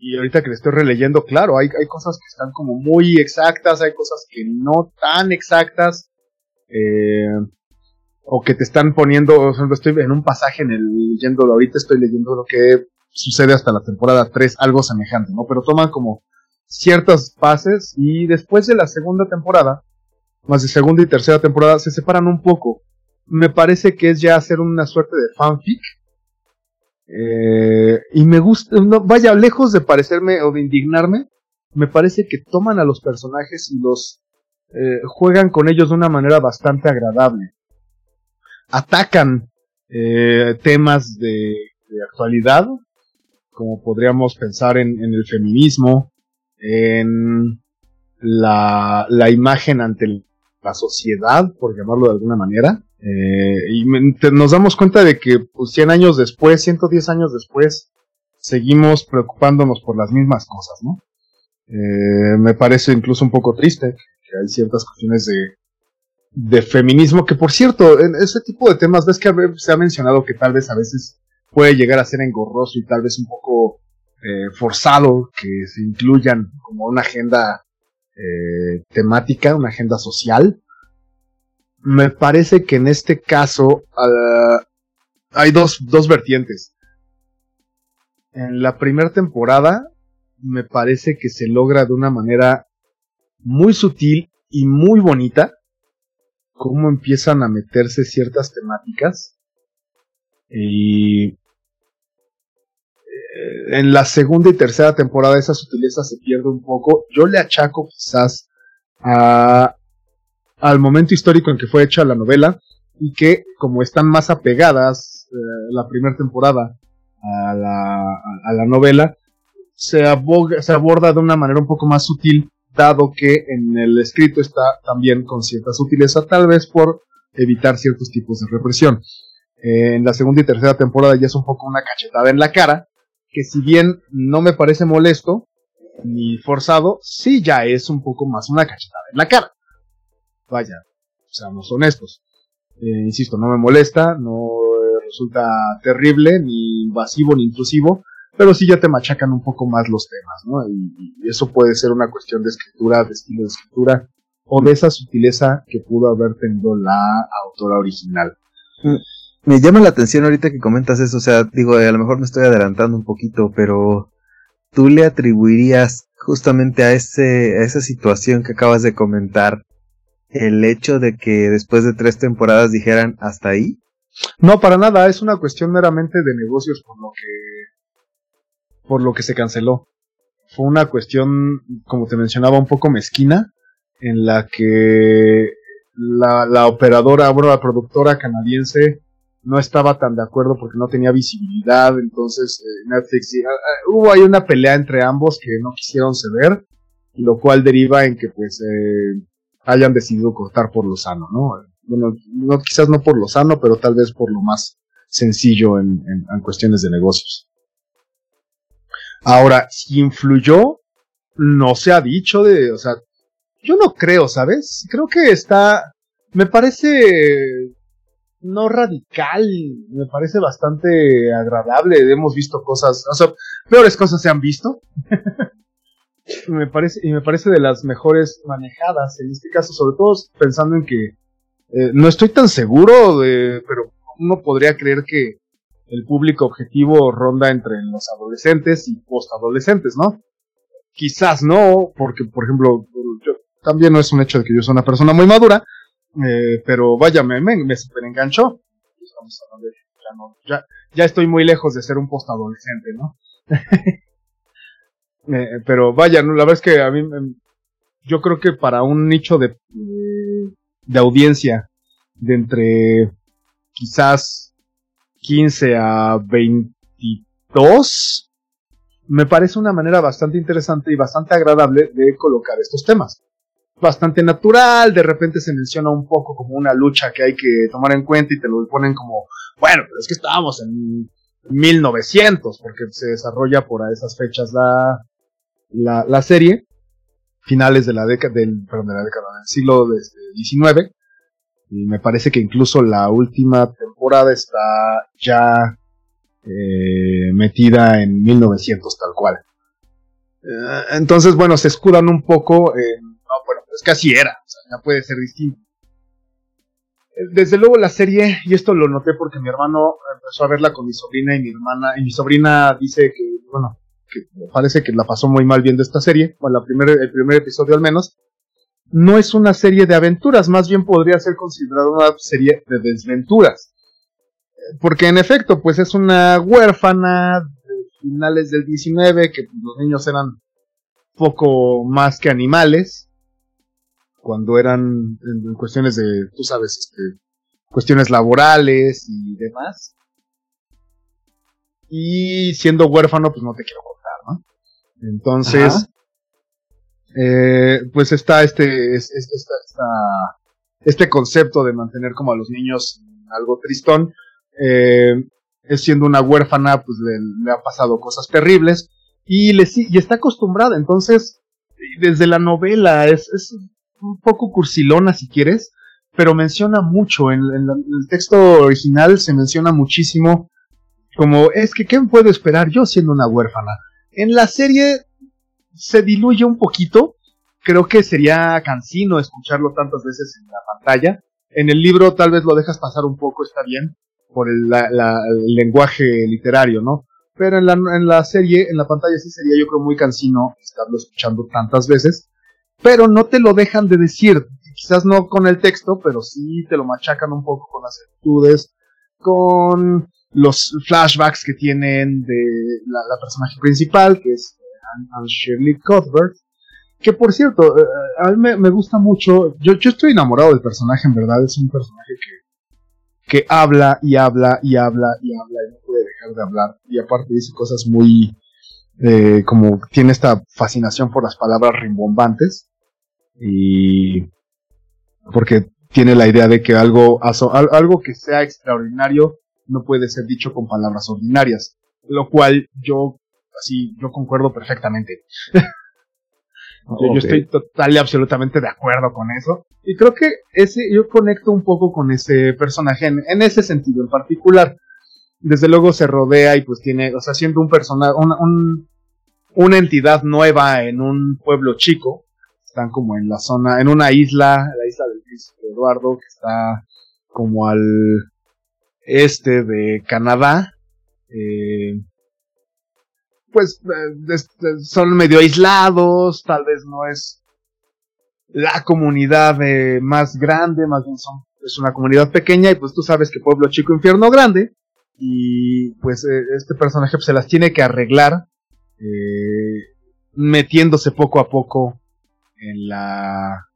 y ahorita que le estoy releyendo, claro, hay, hay cosas que están como muy exactas, hay cosas que no tan exactas. eh, o que te están poniendo, por ejemplo, estoy en un pasaje en el leyéndolo ahorita, estoy leyendo lo que sucede hasta la temporada 3, algo semejante, ¿no? Pero toman como ciertas fases y después de la segunda temporada, más de segunda y tercera temporada, se separan un poco. Me parece que es ya hacer una suerte de fanfic. Eh, y me gusta, no, vaya, lejos de parecerme o de indignarme, me parece que toman a los personajes y los eh, juegan con ellos de una manera bastante agradable. Atacan eh, temas de, actualidad, como podríamos pensar en, el feminismo, en la, imagen ante la sociedad, por llamarlo de alguna manera. Eh, y nos damos cuenta de que pues, 100 años después, 110 años después, seguimos preocupándonos por las mismas cosas, ¿no? Eh, me parece incluso un poco triste que hay ciertas cuestiones de, de feminismo, que por cierto, en ese tipo de temas, ves que se ha mencionado que tal vez a veces puede llegar a ser engorroso y tal vez un poco eh, forzado que se incluyan como una agenda eh, temática, una agenda social. Me parece que en este caso ah, hay dos, dos vertientes. En la primera temporada me parece que se logra de una manera muy sutil y muy bonita cómo empiezan a meterse ciertas temáticas y eh, en la segunda y tercera temporada esa sutileza se pierde un poco. Yo le achaco quizás a, al momento histórico en que fue hecha la novela y que como están más apegadas eh, la primera temporada a la, novela, se, aboga- se aborda de una manera un poco más sutil, dado que en el escrito está también con cierta sutileza, tal vez por evitar ciertos tipos de represión. Eh, en la segunda y tercera temporada ya es un poco una cachetada en la cara, que si bien no me parece molesto ni forzado, sí ya es un poco más una cachetada en la cara. Vaya, seamos honestos. Eh, insisto, no me molesta, no resulta terrible, ni invasivo, ni intrusivo, pero sí ya te machacan un poco más los temas, ¿no? Y, y, eso puede ser una cuestión de escritura, de estilo de escritura, o de esa sutileza que pudo haber tenido la autora original. Mm, me llama la atención ahorita que comentas eso, o sea, digo, a lo mejor me estoy adelantando un poquito, pero tú le atribuirías justamente a ese, a esa situación que acabas de comentar, el hecho de que después de tres temporadas dijeran hasta ahí? No, para nada, es una cuestión meramente de negocios por lo que por lo que se canceló. Fue una cuestión, como te mencionaba, un poco mezquina, en la que la, la operadora, bueno, la productora canadiense no estaba tan de acuerdo porque no tenía visibilidad, entonces eh, Netflix, uh, uh, hubo ahí una pelea entre ambos que no quisieron ceder, lo cual deriva en que pues eh, hayan decidido cortar por lo sano, ¿no? Bueno, no, quizás no por lo sano, pero tal vez por lo más sencillo en, en, en cuestiones de negocios. Ahora, si influyó, no se ha dicho de, o sea, yo no creo, ¿sabes? Creo que está, me parece no radical, me parece bastante agradable. Hemos visto cosas, o sea, peores cosas se han visto. me parece, y me parece de las mejores manejadas en este caso, sobre todo pensando en que eh, no estoy tan seguro de, pero uno podría creer que el público objetivo ronda entre los adolescentes y postadolescentes, ¿no? Quizás no, porque por ejemplo, yo, también no es un hecho de que yo soy una persona muy madura, eh, pero vaya, me, me, me super enganchó. Ya, no, ya, ya, estoy muy lejos de ser un postadolescente, ¿no? eh, pero vaya, no, la verdad es que a mí, yo creo que para un nicho de, de audiencia de entre quizás 15 a 22, me parece una manera bastante interesante y bastante agradable de colocar estos temas. Bastante natural, de repente se menciona un poco como una lucha que hay que tomar en cuenta y te lo ponen como, bueno, pero es que estábamos en 1900, porque se desarrolla por esas fechas la, la, la serie, finales de la década, del, perdón, de del siglo XIX, y me parece que incluso la última temporada está ya eh, metida en 1900 tal cual. Eh, entonces, bueno, se escudan un poco en es que así era, o sea, ya puede ser distinto. Eh, desde luego la serie, y esto lo noté porque mi hermano empezó a verla con mi sobrina y mi hermana, y mi sobrina dice que, bueno, que parece que la pasó muy mal viendo esta serie, bueno, la primer, el primer episodio al menos, no es una serie de aventuras, más bien podría ser considerada una serie de desventuras. Porque en efecto, pues es una huérfana de finales del 19, que los niños eran poco más que animales, cuando eran en, cuestiones de, tú sabes, este, cuestiones laborales y demás. Y siendo huérfano, pues no te quiero ¿no? Entonces, eh, pues está este, esta, esta, este concepto de mantener como a los niños algo tristón. Eh, es siendo una huérfana, pues le, le ha pasado cosas terribles y, le, y está acostumbrada. Entonces, desde la novela es, es un poco cursilona si quieres, pero menciona mucho, en, en, el texto original se menciona muchísimo como es que ¿qué puedo esperar yo siendo una huérfana? En la serie se diluye un poquito, creo que sería cansino escucharlo tantas veces en la pantalla. En el libro tal vez lo dejas pasar un poco, está bien, por el, la, la, lenguaje literario, ¿no? Pero en la, en la serie, en la pantalla sí sería yo creo muy cansino estarlo escuchando tantas veces pero no te lo dejan de decir. Quizás no con el texto, pero sí te lo machacan un poco con las actitudes, con los flashbacks que tienen de la, personaje principal, que es Anne, Shirley Cuthbert. Que por cierto, eh, a mí me, me, gusta mucho. Yo, yo estoy enamorado del personaje, en verdad. Es un personaje que, que habla y habla y habla y habla y no puede dejar de hablar. Y aparte dice cosas muy. Eh, como tiene esta fascinación por las palabras rimbombantes. Y porque tiene la idea de que algo, algo que sea extraordinario no puede ser dicho con palabras ordinarias, lo cual yo, así, yo concuerdo perfectamente. yo, estoy total y absolutamente de acuerdo con eso. Y creo que ese, yo conecto un poco con ese personaje en, ese sentido en particular. Desde luego se rodea y pues tiene, o sea, siendo un personaje, un, una entidad nueva en un pueblo chico, están como en la zona, en una isla, la isla del príncipe Eduardo, que está como al este de Canadá. Eh, pues eh, son medio aislados, tal vez no es la comunidad eh, más grande, más bien son, es una comunidad pequeña y pues tú sabes que pueblo chico, infierno grande y pues este personaje pues, se las tiene que arreglar metiéndose poco a poco en la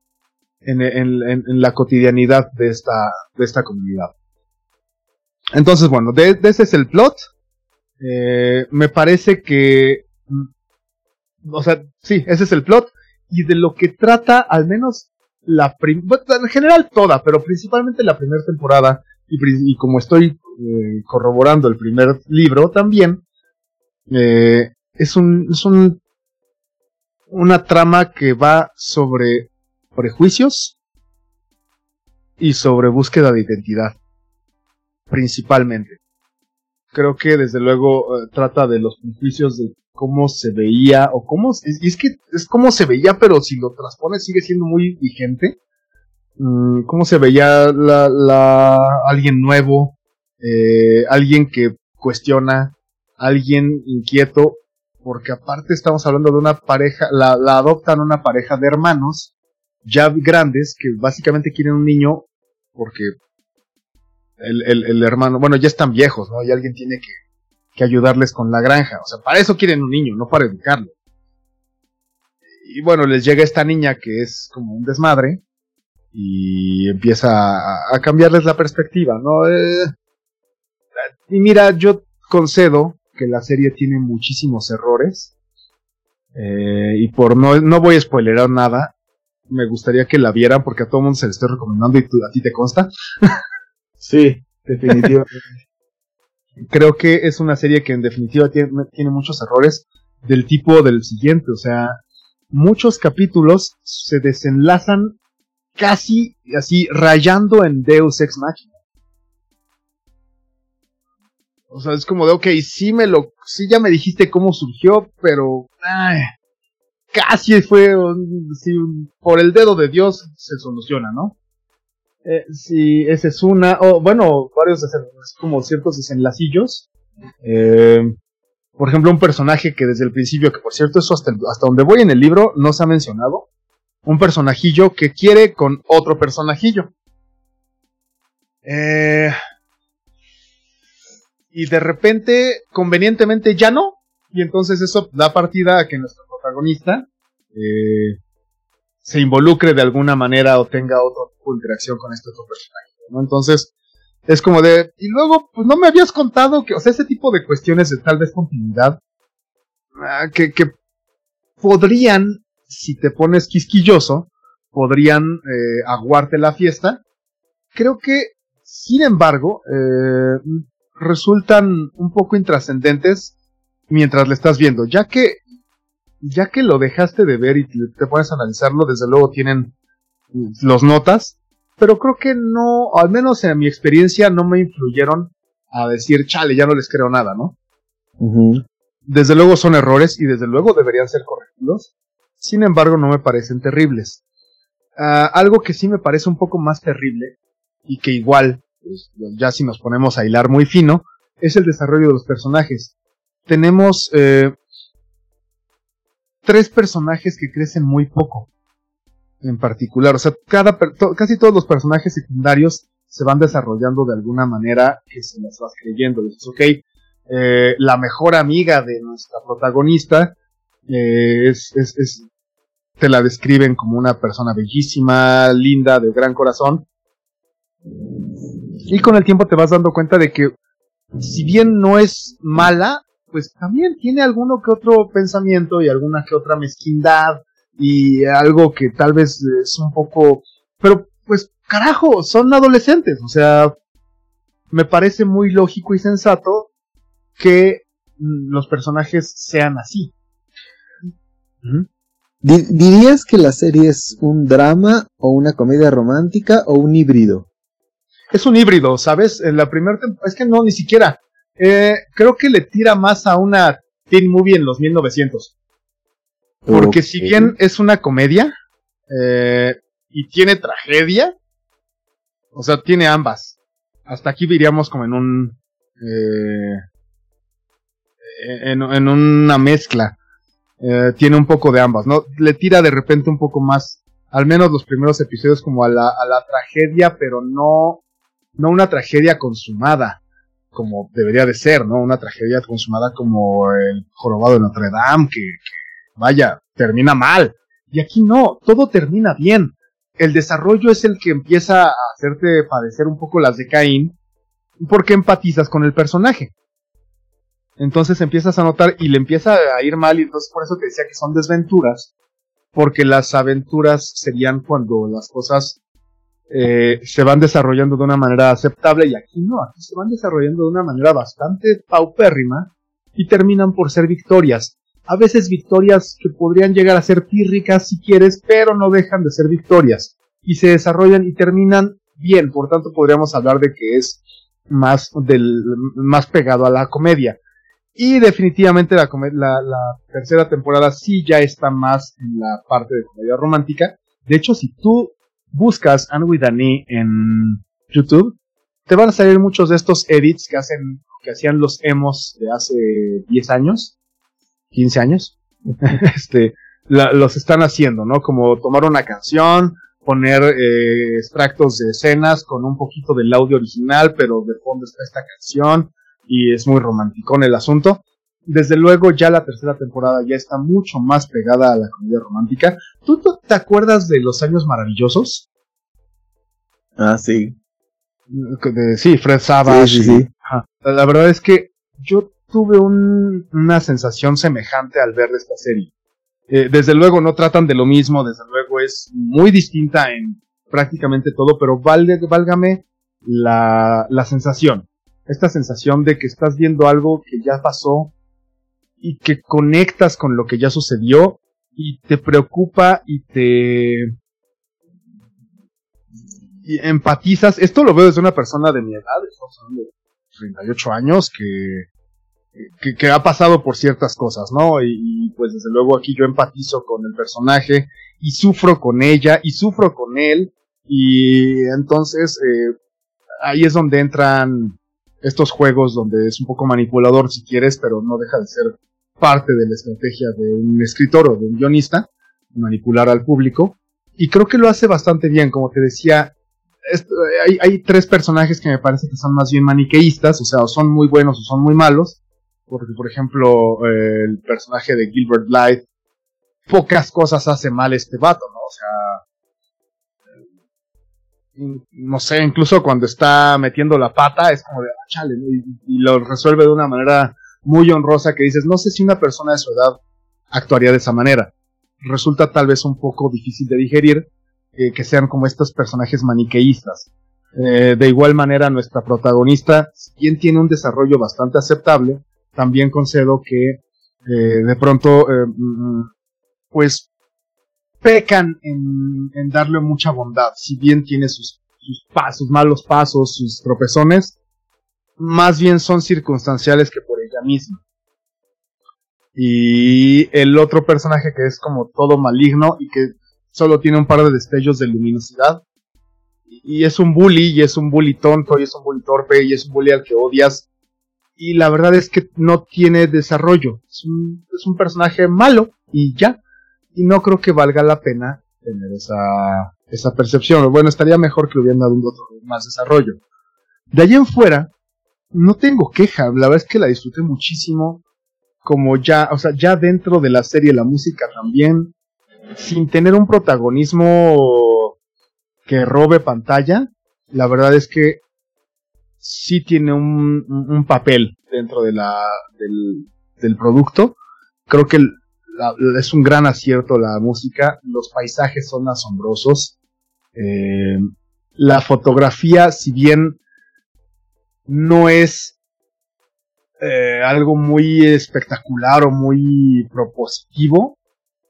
en, la cotidianidad de esta, de esta comunidad. Entonces, bueno, de, ese es el plot. Eh, me parece que. Mm, o sea, sí, ese es el plot. Y de lo que trata, al menos la en general toda, pero principalmente la primera temporada. Y, como estoy eh, corroborando el primer libro también, eh, es un, es un una trama que va sobre prejuicios y sobre búsqueda de identidad, principalmente. Creo que desde luego eh, trata de los prejuicios de cómo se veía o cómo y es que es como se veía, pero si lo transpones sigue siendo muy vigente. Mm, cómo se veía la, la alguien nuevo, eh, alguien que cuestiona, alguien inquieto porque aparte estamos hablando de una pareja, la, adoptan una pareja de hermanos ya grandes que básicamente quieren un niño porque el, hermano, bueno, ya están viejos, ¿no? Y alguien tiene que, ayudarles con la granja. O sea, para eso quieren un niño, no para educarlo. Y bueno, les llega esta niña que es como un desmadre y empieza a, cambiarles la perspectiva, ¿no? Eh, y mira, yo concedo que la serie tiene muchísimos errores. Eh, y por no, no voy a spoilerar nada, me gustaría que la vieran porque a todo mundo se le estoy recomendando y a ti te consta. sí, definitivamente. Creo que es una serie que en definitiva tiene, tiene muchos errores del tipo del siguiente, o sea, muchos capítulos se desenlazan casi así rayando en Deus Ex Machina. O sea, es como de, ok, sí me lo, sí ya me dijiste cómo surgió, pero casi fue, por el dedo de Dios se soluciona, ¿no? Eh, sí, esa es una, o bueno, varios como ciertos desenlacillos. Eh, por ejemplo, un personaje que desde el principio, que por cierto, eso hasta, hasta donde voy en el libro no se ha mencionado. Un personajillo que quiere con otro personajillo. Eh, y de repente, convenientemente ya no. Y entonces eso da partida a que nuestro protagonista eh, se involucre de alguna manera o tenga otro tipo de interacción con este otro personaje. ¿no? Entonces, es como de. Y luego, pues no me habías contado que, o sea, ese tipo de cuestiones de tal vez continuidad, ah, que, que podrían, si te pones quisquilloso, podrían eh, aguarte la fiesta. Creo que, sin embargo, eh, resultan un poco intrascendentes mientras le estás viendo, ya que ya que lo dejaste de ver y te, pones a analizarlo, desde luego tienen los notas, pero creo que no, al menos en mi experiencia, no me influyeron a decir, chale, ya no les creo nada, ¿no? Desde luego son errores y desde luego deberían ser corregidos, sin embargo no me parecen terribles. Ah, algo que sí me parece un poco más terrible y que igual pues, ya si nos ponemos a hilar muy fino, es el desarrollo de los personajes. Tenemos eh, tres personajes que crecen muy poco, en particular. O sea, cada, casi todos los personajes secundarios se van desarrollando de alguna manera que se las vas creyendo. Dices, ok, eh, la mejor amiga de nuestra protagonista eh, es, te la describen como una persona bellísima, linda, de gran corazón. Y con el tiempo te vas dando cuenta de que, si bien no es mala, pues también tiene alguno que otro pensamiento y alguna que otra mezquindad y algo que tal vez es un poco, pero pues carajo, son adolescentes, o sea, me parece muy lógico y sensato que los personajes sean así. ¿Dirías que la serie es un drama o una comedia romántica o un híbrido? Es un híbrido, ¿sabes? En la primera temporada, es que no, ni siquiera. Eh, creo que le tira más a una teen movie en los 1900. Porque si bien es una comedia eh, y tiene tragedia, o sea, tiene ambas. Hasta aquí diríamos como en un... Eh, en, en, una mezcla. Eh, tiene un poco de ambas, ¿no? Le tira de repente un poco más, al menos los primeros episodios, como a la, a la tragedia, pero no, no una tragedia consumada, como debería de ser, ¿no? Una tragedia consumada como el jorobado de Notre Dame, que, vaya, termina mal. Y aquí no, todo termina bien. El desarrollo es el que empieza a hacerte padecer un poco las de Caín, porque empatizas con el personaje. Entonces empiezas a notar y le empieza a ir mal y entonces por eso te decía que son desventuras, porque las aventuras serían cuando las cosas eh, se van desarrollando de una manera aceptable y aquí no, aquí se van desarrollando de una manera bastante paupérrima y terminan por ser victorias. A veces victorias que podrían llegar a ser pírricas si quieres, pero no dejan de ser victorias y se desarrollan y terminan bien, por tanto podríamos hablar de que es más del más pegado a la comedia. Y definitivamente la, la, tercera temporada sí ya está más en la parte de comedia romántica. De hecho, si tú buscas Anne with e en YouTube, te van a salir muchos de estos edits que hacen, que hacían los emos de hace 10 años, 15 años. este, los están haciendo, ¿no? Como tomar una canción, poner eh, extractos de escenas con un poquito del audio original, pero de fondo está esta canción y es muy romántico en el asunto. Desde luego ya la tercera temporada ya está mucho más pegada a la comedia romántica. ¿Tú te acuerdas de los años maravillosos? Ah, sí. sí, Fred Savage. Sí, La verdad es que yo tuve una sensación semejante al ver esta serie. Eh, desde luego no tratan de lo mismo, desde luego es muy distinta en prácticamente todo, pero válgame la, la sensación esta sensación de que estás viendo algo que ya pasó y que conectas con lo que ya sucedió y te preocupa y te y empatizas. Esto lo veo desde una persona de mi edad, de 38 años, que, que, ha pasado por ciertas cosas, ¿no? Y, pues desde luego aquí yo empatizo con el personaje y sufro con ella y sufro con él y entonces eh, ahí es donde entran estos juegos donde es un poco manipulador si quieres, pero no deja de ser parte de la estrategia de un escritor o de un guionista, manipular al público. Y creo que lo hace bastante bien, como te decía, hay, tres personajes que me parece que son más bien maniqueístas, o sea, son muy buenos o son muy malos, porque por ejemplo el personaje de Gilbert Blythe, pocas cosas hace mal este vato, ¿no? O sea, no sé, incluso cuando está metiendo la pata, es como de, ah, chale, y, lo resuelve de una manera muy honrosa que dices, no sé si una persona de su edad actuaría de esa manera. Resulta tal vez un poco difícil de digerir eh, que sean como estos personajes maniqueístas. Eh, de igual manera, nuestra protagonista, si bien tiene un desarrollo bastante aceptable, también concedo que eh, de pronto, mm, pues pecan en, darle mucha bondad. Si bien tiene sus, malos pasos, sus tropezones, más bien son circunstanciales que por ella misma. Y el otro personaje que es como todo maligno y que solo tiene un par de destellos de luminosidad. Y es un bully, y es un bully tonto, y es un bully torpe, y es un bully al que odias. Y la verdad es que no tiene desarrollo. Es un, es un personaje malo, y ya y no creo que valga la pena tener esa, esa percepción. Bueno, estaría mejor que hubieran dado un más desarrollo. De allí en fuera, no tengo queja, la verdad es que la disfruté muchísimo, como ya, o sea, ya dentro de la serie la música también, sin tener un protagonismo que robe pantalla, la verdad es que sí tiene un, un papel dentro de la, del, del producto. Creo que es un gran acierto la música, los paisajes son asombrosos, eh, la fotografía, si bien no es eh, algo muy espectacular o muy propositivo,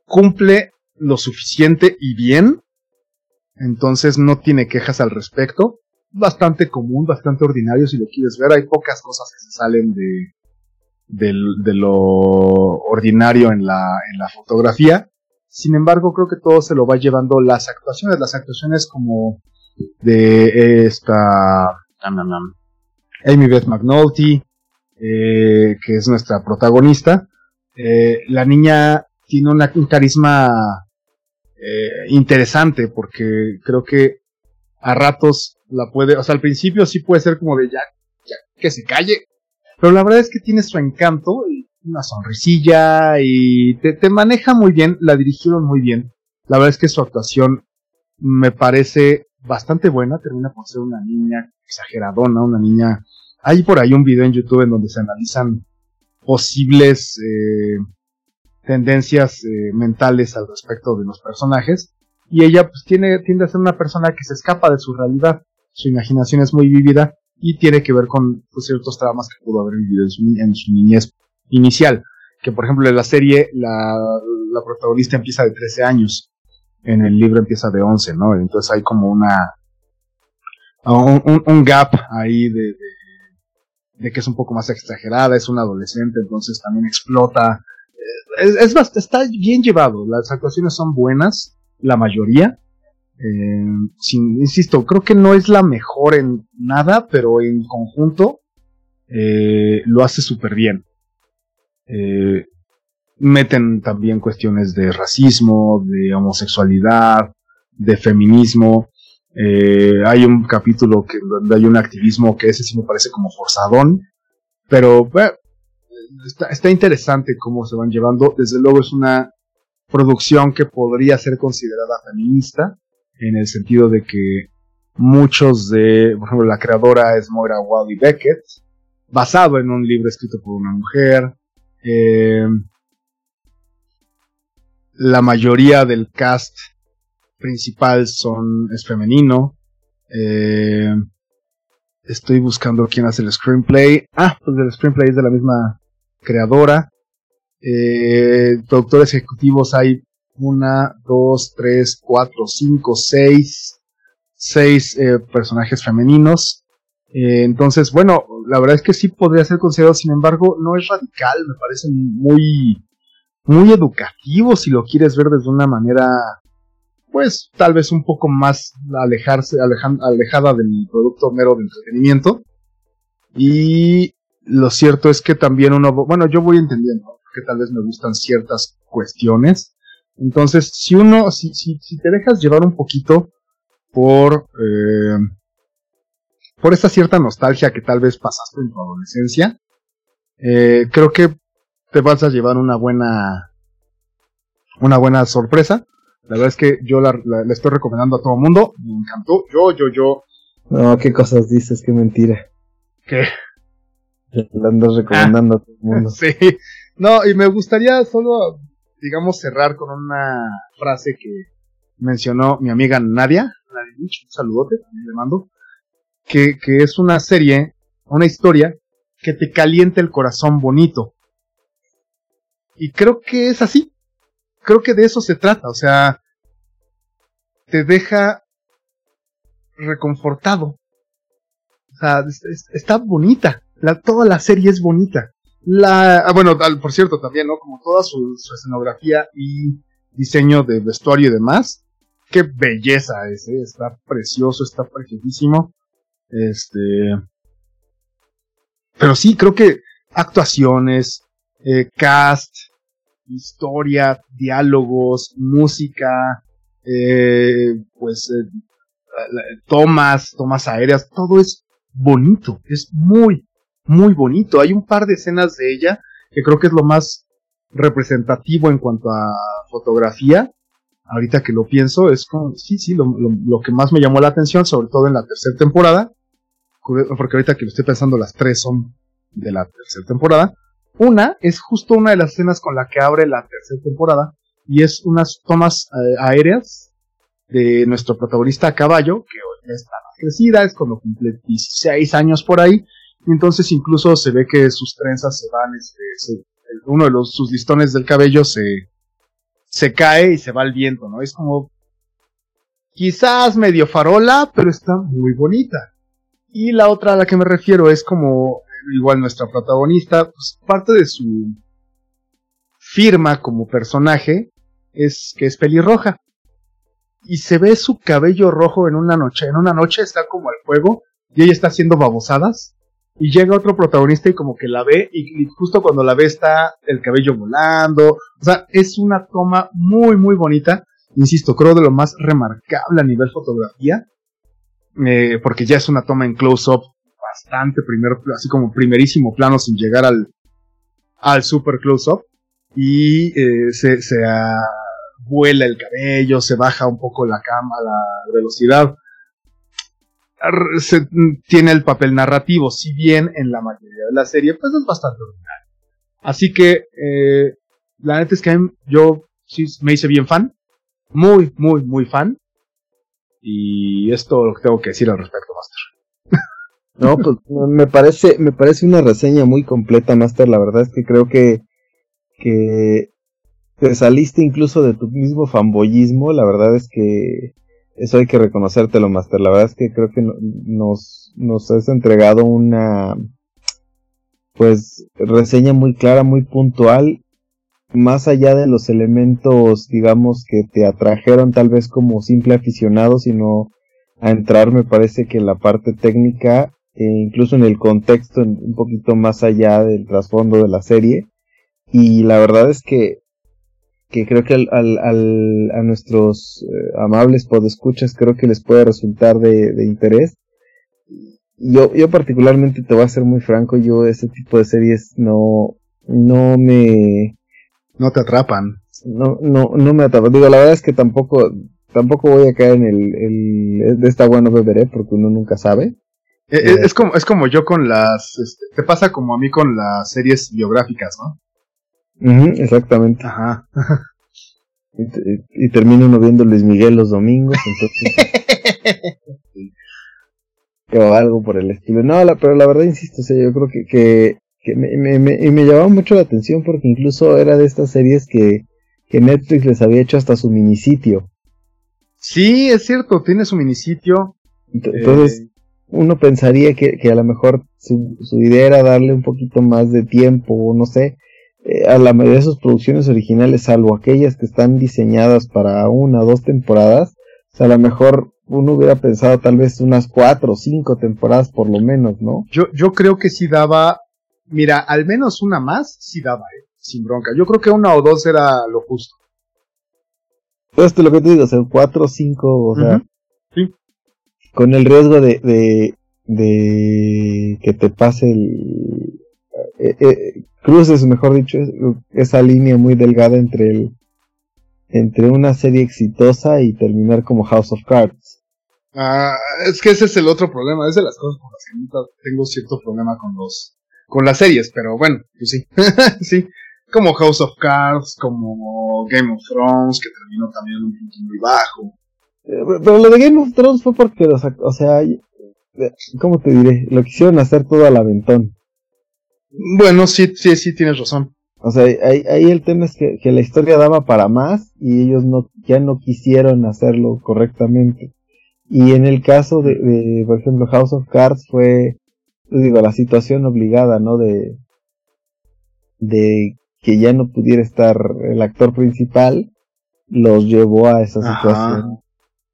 cumple lo suficiente y bien, entonces no tiene quejas al respecto. Bastante común, bastante ordinario si lo quieres ver. Hay pocas cosas que se salen de, de, lo ordinario en la, en la fotografía. Sin embargo, creo que todo se lo va llevando las actuaciones. Las actuaciones como de esta Amy Beth McNulty, eh, que es nuestra protagonista. Eh, la niña tiene un carisma eh, interesante porque creo que a ratos la puede, o sea, al principio sí puede ser como de ya, que se calle, pero la verdad es que tiene su encanto, una sonrisilla y te, te maneja muy bien, la dirigieron muy bien. La verdad es que su actuación me parece bastante buena, termina por ser una niña exageradona, una niña... Hay por ahí un video en YouTube en donde se analizan posibles eh, tendencias eh, mentales al respecto de los personajes y ella pues tiene tiende a ser una persona que se escapa de su realidad su imaginación es muy vívida y tiene que ver con pues, ciertos traumas que pudo haber vivido en su, en su, niñez inicial que por ejemplo en la serie la, protagonista empieza de 13 años en el libro empieza de 11 no entonces hay como una un, gap ahí de, de, que es un poco más exagerada es una adolescente entonces también explota es, está bien llevado. Las actuaciones son buenas, la mayoría. Eh, insisto, creo que no es la mejor en nada, pero en conjunto eh, lo hace súper bien. Eh, meten también cuestiones de racismo, de homosexualidad, de feminismo. hay un capítulo que, donde hay un activismo que ese sí me parece como forzadón, pero está, interesante cómo se van llevando. Desde luego es una producción que podría ser considerada feminista, en el sentido de que muchos de, por ejemplo, la creadora es Moira Wally Beckett, basado en un libro escrito por una mujer. Eh, la mayoría del cast principal son es femenino. Eh, estoy buscando quién hace el screenplay. Ah, pues el screenplay es de la misma creadora. Eh, productores ejecutivos hay una, dos, tres, cuatro, cinco, seis, seis eh, personajes femeninos. Eh, entonces, bueno, la verdad es que sí podría ser considerado, sin embargo, no es radical, me parece muy, muy educativo si lo quieres ver desde una manera, pues tal vez un poco más alejarse, alejada del producto mero de entretenimiento. Y lo cierto es que también uno, bueno, yo voy entendiendo que tal vez me gustan ciertas cuestiones. Entonces, si uno, si, si, si te dejas llevar un poquito por, eh, por esta cierta nostalgia que tal vez pasaste en tu adolescencia, eh, creo que te vas a llevar una buena, una buena sorpresa. La verdad es que yo la, la, estoy recomendando a todo el mundo. Me encantó. Yo, yo, yo. No, qué cosas dices, qué mentira. ¿Qué? La andas recomendando a todo el mundo. Sí. No, y me gustaría solo, digamos, cerrar con una frase que mencionó mi amiga Nadia, Nadia un saludote, también le mando, que, que es una serie, una historia que te caliente el corazón bonito. Y creo que es así. Creo que de eso se trata, o sea, te deja reconfortado. O sea, está bonita la, toda la serie es bonita. La, ah, bueno, por cierto, también, ¿no? Como toda su, escenografía y diseño de vestuario y demás. Qué belleza es, ¿eh? Está precioso, está preciosísimo. Este. Pero sí, creo que actuaciones, eh, cast, historia, diálogos, música, eh, pues eh, tomas, tomas aéreas, todo es bonito, es muy, muy bonito. Hay un par de escenas de ella que creo que es lo más representativo en cuanto a fotografía. Ahorita que lo pienso, es como, sí, sí, lo, que más me llamó la atención, sobre todo en la tercera temporada, porque ahorita que lo estoy pensando, las tres son de la tercera temporada. Una es justo una de las escenas con la que abre la tercera temporada, y es unas tomas eh, aéreas de nuestro protagonista a caballo, que está más crecida, es cuando cumple 16 años por ahí, y entonces incluso se ve que sus trenzas se van, este, uno de los, sus listones del cabello se, se cae y se va al viento, ¿no? Es como, quizás medio farola, pero está muy bonita. Y la otra a la que me refiero es como, igual nuestra protagonista, pues parte de su firma como personaje es que es pelirroja. Y se ve su cabello rojo en una noche. En una noche está como al fuego y ella está haciendo babosadas. Y llega otro protagonista y como que la ve y, justo cuando la ve está el cabello volando. O sea, es una toma muy muy bonita. Insisto, creo de lo más remarcable a nivel fotografía. Eh, porque ya es una toma en close-up bastante primer, así como primerísimo plano sin llegar al, al super close-up. Y eh, se, se vuela el cabello, se baja un poco la cama, la velocidad. Se, tiene el papel narrativo, si bien en la mayoría de la serie, pues es bastante ordinario. Así que, eh, la neta es que yo sí me hice bien fan. Muy, muy, muy fan. Y esto lo que tengo que decir al respecto, Master. no, pues me parece, me parece una reseña muy completa, Master. La verdad es que creo que, que te saliste incluso de tu mismo fanboyismo. La verdad es que eso hay que reconocértelo, Master. La verdad es que creo que nos, nos has entregado una, pues, reseña muy clara, muy puntual más allá de los elementos, digamos, que te atrajeron tal vez como simple aficionado, sino a entrar, me parece que la parte técnica, e incluso en el contexto, un poquito más allá del trasfondo de la serie. Y la verdad es que, que creo que al, al, a nuestros eh, amables podescuchas creo que les puede resultar de, de interés. Yo, yo particularmente te voy a ser muy franco, yo ese tipo de series no, no me, no te atrapan. No, no, no me atrapan. Digo, la verdad es que tampoco, tampoco voy a caer en el, el de esta bueno beberé porque uno nunca sabe. Eh, eh, es, como, es como yo con las, este, te pasa como a mí con las series biográficas, ¿no? Exactamente. Ajá. Y, termino uno viendo Luis Miguel los domingos, entonces. o algo por el estilo. No, la, pero la verdad insisto, o yo creo que, que que me, me, me, me, llamaba mucho la atención porque incluso era de estas series que, que Netflix les había hecho hasta su minisitio. Sí, es cierto, tiene su minisitio. Entonces, eh, uno pensaría que, que, a lo mejor su, su, idea era darle un poquito más de tiempo, no sé, eh, a la mayoría de sus producciones originales, salvo aquellas que están diseñadas para una o dos temporadas, o sea, a lo mejor uno hubiera pensado tal vez unas cuatro o cinco temporadas por lo menos, ¿no? Yo, yo creo que sí daba Mira, al menos una más sí daba, eh, sin bronca. Yo creo que una o dos era lo justo. Esto es lo que te digo, o sea, cuatro o cinco, o sea. Sí. Con el riesgo de, de, de que te pase el. Eh, eh, cruces, mejor dicho, esa línea muy delgada entre el. Entre una serie exitosa y terminar como House of Cards. Ah, es que ese es el otro problema, es de las cosas con las que tengo cierto problema con los con las series, pero bueno, pues sí, sí, como House of Cards, como Game of Thrones, que terminó también un punto muy bajo. Eh, pero lo de Game of Thrones fue porque, o sea, eh, ¿cómo te diré? Lo quisieron hacer todo al aventón. Bueno, sí, sí, sí, tienes razón. O sea, ahí, ahí el tema es que, que, la historia daba para más y ellos no, ya no quisieron hacerlo correctamente. Y en el caso de, de por ejemplo, House of Cards fue, digo, la situación obligada, ¿no? De, de que ya no pudiera estar el actor principal, los llevó a esa situación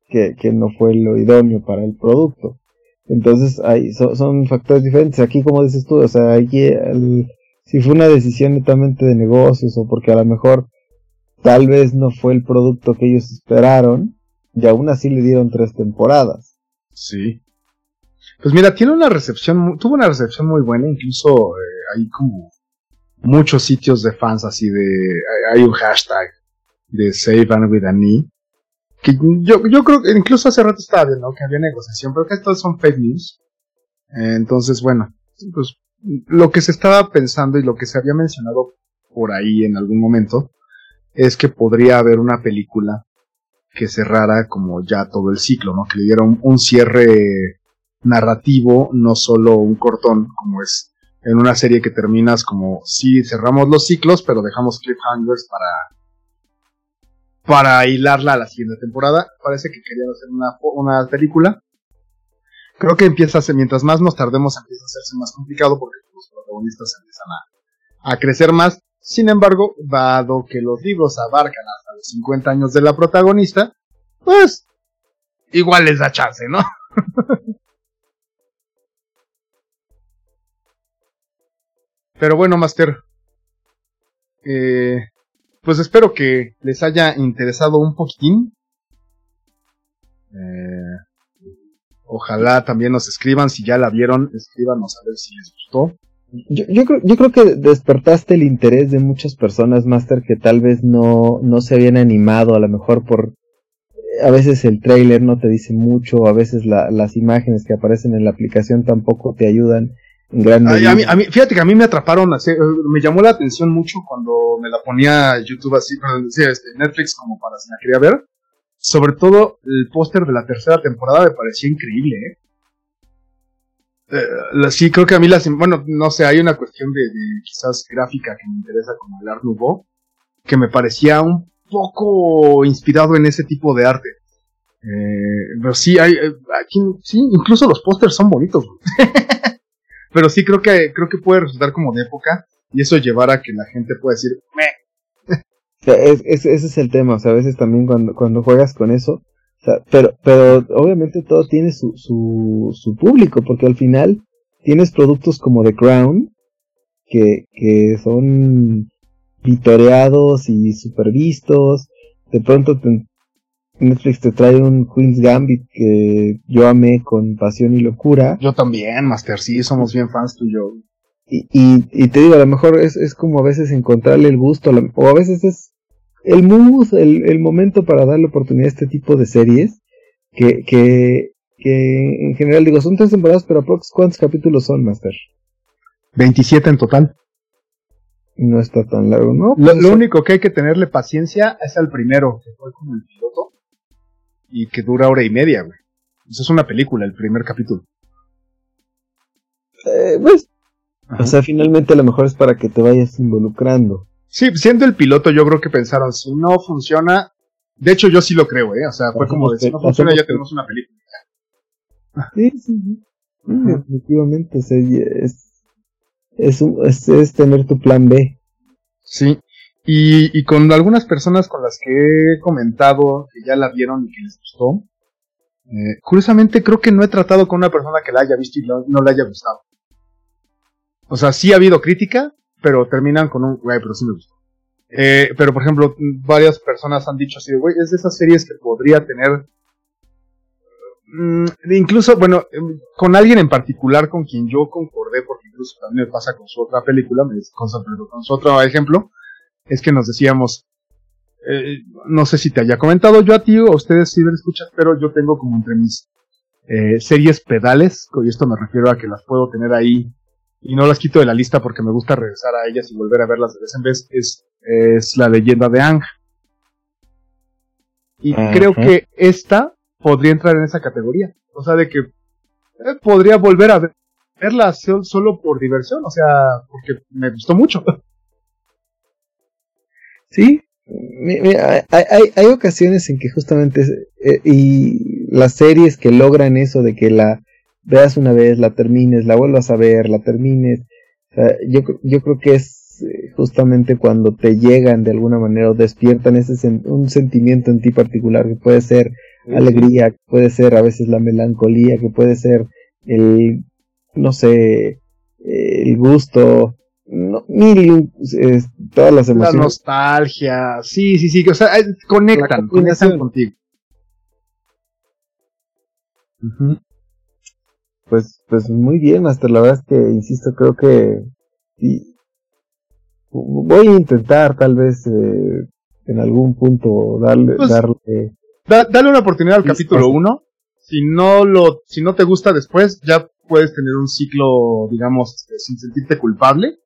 que, que no fue lo idóneo para el producto. Entonces, hay, son factores diferentes. Aquí, como dices tú, o sea, aquí si fue una decisión netamente de negocios o porque a lo mejor tal vez no fue el producto que ellos esperaron, y aún así le dieron tres temporadas. Sí. Pues mira, tiene una recepción, tuvo una recepción muy buena, incluso eh, hay como muchos sitios de fans así de, hay un hashtag de Save and with a knee, que yo, yo creo que incluso hace rato estaba viendo que había negociación, pero que estos son fake news. entonces, bueno, pues lo que se estaba pensando y lo que se había mencionado por ahí en algún momento es que podría haber una película que cerrara como ya todo el ciclo, ¿no? Que le diera un, cierre narrativo, no solo un cortón, como es en una serie que terminas como, sí, cerramos los ciclos, pero dejamos cliffhangers para para hilarla a la siguiente temporada. Parece que querían hacer una, una película. Creo que empieza a ser, mientras más nos tardemos, empieza a hacerse más complicado porque los protagonistas empiezan a, a crecer más. Sin embargo, dado que los libros abarcan hasta los 50 años de la protagonista, pues igual les da chance, ¿no? Pero bueno, Master. Eh, pues espero que les haya interesado un poquitín. Eh, ojalá también nos escriban si ya la vieron, escríbanos a ver si les gustó. Yo, yo, creo, yo creo que despertaste el interés de muchas personas, Master, que tal vez no, no se habían animado, a lo mejor por... A veces el trailer no te dice mucho, a veces las imágenes que aparecen en la aplicación tampoco te ayudan a, mí, a mí, fíjate que a mí me atraparon, así, me llamó la atención mucho cuando me la ponía YouTube así, este, Netflix como para si la quería ver. Sobre todo el póster de la tercera temporada me parecía increíble, ¿eh? Eh, sí, creo que a mí las. Bueno, no sé, hay una cuestión de, quizás gráfica que me interesa como el Art Nouveau, que me parecía un poco inspirado en ese tipo de arte. Eh, pero sí, hay. Eh, aquí, sí, incluso los pósters son bonitos. pero sí, creo que, creo que puede resultar como de época y eso llevará a que la gente pueda decir, ese es el tema, o sea, a veces también cuando, cuando juegas con eso, pero, pero obviamente todo tiene su, su, su público, porque al final tienes productos como The Crown, que, que son vitoreados y super vistos. De pronto Netflix te trae un Queen's Gambit que yo amé con pasión y locura. Yo también, Master, sí, somos bien fans tú y yo. Y, y, y te digo, a lo mejor es, es como a veces encontrarle el gusto, o a veces es el mood, el, el momento para darle oportunidad a este tipo de series, que, que, que en general digo, son tres temporadas, pero ¿cuántos capítulos son, Master? 27 en total. No está tan largo, ¿no? Lo, pues único que hay que tenerle paciencia es al primero, que fue como el piloto, y que dura hora y media, güey. Eso es una película, el primer capítulo. Eh, pues, o sea, finalmente a lo mejor es para que te vayas involucrando. Sí, siendo el piloto, yo creo que pensaron, si no funciona, de hecho yo sí lo creo, ¿eh? O sea, fue como de, si no funciona ya tenemos una película. Sí, sí, sí. Definitivamente, es, es, es, es, tener tu plan B. Sí, y, y con algunas personas con las que he comentado que ya la vieron y que les gustó, eh, curiosamente creo que no he tratado con una persona que la haya visto y no, le haya gustado. O sea, sí ha habido crítica, pero terminan con un, güey, pero sí me gustó. Eh, pero por ejemplo, varias personas han dicho así, güey, es de esas series que podría tener, mm, incluso, bueno, em, con alguien en particular con quien yo concordé, porque incluso también me pasa con su otra película, con, su, con su otro ejemplo, es que nos decíamos, eh, no sé si te haya comentado yo a ti o a ustedes si lo escuchas, pero yo tengo como entre mis eh, series pedales, y esto me refiero a que las puedo tener ahí y no las quito de la lista porque me gusta regresar a ellas y volver a verlas de vez en vez, es, es la leyenda de Ang. Y creo que esta podría entrar en esa categoría. O sea, de que eh, podría volver a verla solo por diversión, o sea, porque me gustó mucho. Sí, hay, hay, ocasiones en que justamente, eh, y las series que logran eso de que la veas una vez, la termines, la vuelvas a ver, la termines. yo, yo creo que es eh, justamente cuando te llegan de alguna manera o despiertan ese un sentimiento en ti particular que puede ser alegría, que puede ser a veces la melancolía, que puede ser el, no sé, el gusto, no, mil, todas las emociones. La nostalgia, sí, sí, sí, o sea, conectan, conectan contigo. Pues, pues muy bien, hasta la verdad es que, insisto, creo que voy a intentar tal vez eh, en algún punto darle, pues, darle, dale una oportunidad al capítulo 1. Si no lo, si no te gusta después, ya puedes tener un ciclo, digamos, este, sin sentirte culpable.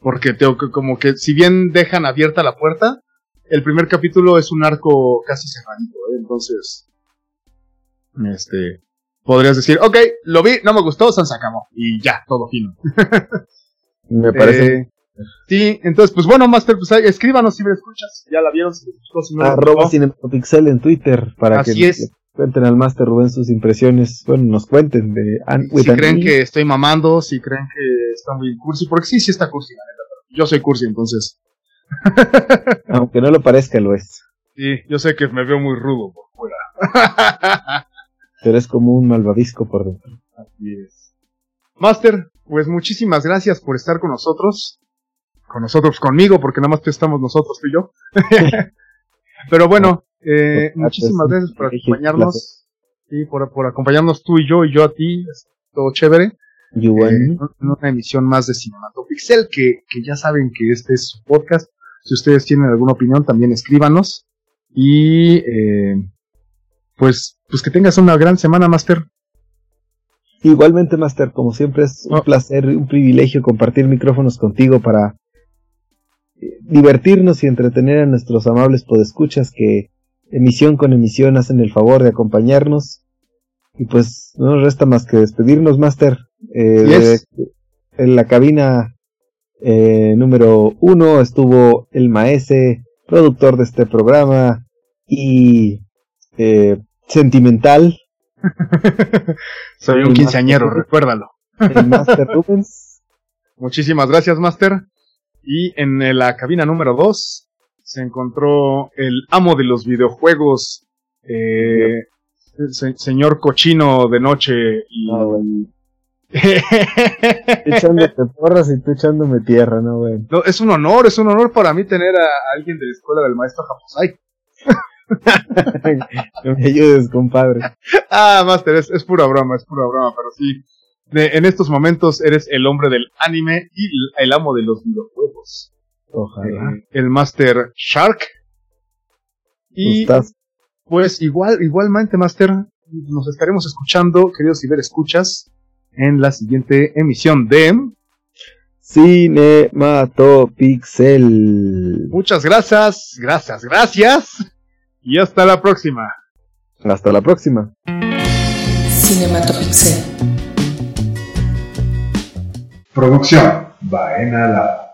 Porque tengo que, como que si bien dejan abierta la puerta, el primer capítulo es un arco casi cerradito, ¿eh? entonces, este, podrías decir, ok, lo vi, no me gustó, se acabó, y ya, todo fino. Me parece. Eh, sí, entonces, pues bueno, Master, pues escríbanos si me escuchas, ya la vieron, si les gustó, si no Arroba gustó. Cinematopixel en Twitter para Así que es. Cuenten al Master Rubén sus impresiones. Bueno, nos cuenten de Anne Si creen que estoy mamando, si creen que está muy cursi, porque sí, sí está cursi, la neta, pero yo soy cursi, entonces, Aunque no lo parezca, lo es. sí, yo sé que me veo muy rudo por fuera. Pero es como un malvavisco por dentro. Así es. Master, pues muchísimas gracias por estar con nosotros. Con nosotros, conmigo, porque nada más estamos nosotros, tú y yo. Pero bueno, eh, muchísimas gracias por acompañarnos. Sí, por, por acompañarnos tú y yo y yo a ti. Es todo chévere. You Eh, en una emisión más de Cinematopixel, que, que ya saben que este es su podcast. Si ustedes tienen alguna opinión, también escríbanos. Y eh, pues, pues que tengas una gran semana, Master. Igualmente, Master, como siempre es un Oh. placer, un privilegio compartir micrófonos contigo para eh, divertirnos y entretener a nuestros amables podescuchas que emisión con emisión hacen el favor de acompañarnos. Y pues no nos resta más que despedirnos, Master. Eh, de- en la cabina eh, número uno estuvo el maese, productor de este programa y eh, sentimental, Soy un El quinceañero, Master. recuérdalo. el Master Rubens. Muchísimas gracias, Master. Y en eh, la cabina número 2 se encontró el amo de los videojuegos, eh, se- señor cochino de noche. Y... Bueno. echándote porras y tú echándome tierra, ¿no, güey? No, es un honor, es un honor para mí tener a alguien de la escuela del maestro Japosai. que me ayudes, compadre. Ah, Master, es, es pura broma, es pura broma, pero sí. De- en estos momentos eres el hombre del anime y el, el amo de los videojuegos. Ojalá. Eh, el Master Shark. Y Estás pues igual, igualmente, Master, nos estaremos escuchando, queridos ciberescuchas, en la siguiente emisión de... Cinematopixel. Muchas gracias, gracias, gracias. Y hasta la próxima. Hasta la próxima. Cinematopixel. Producción Baena Lab.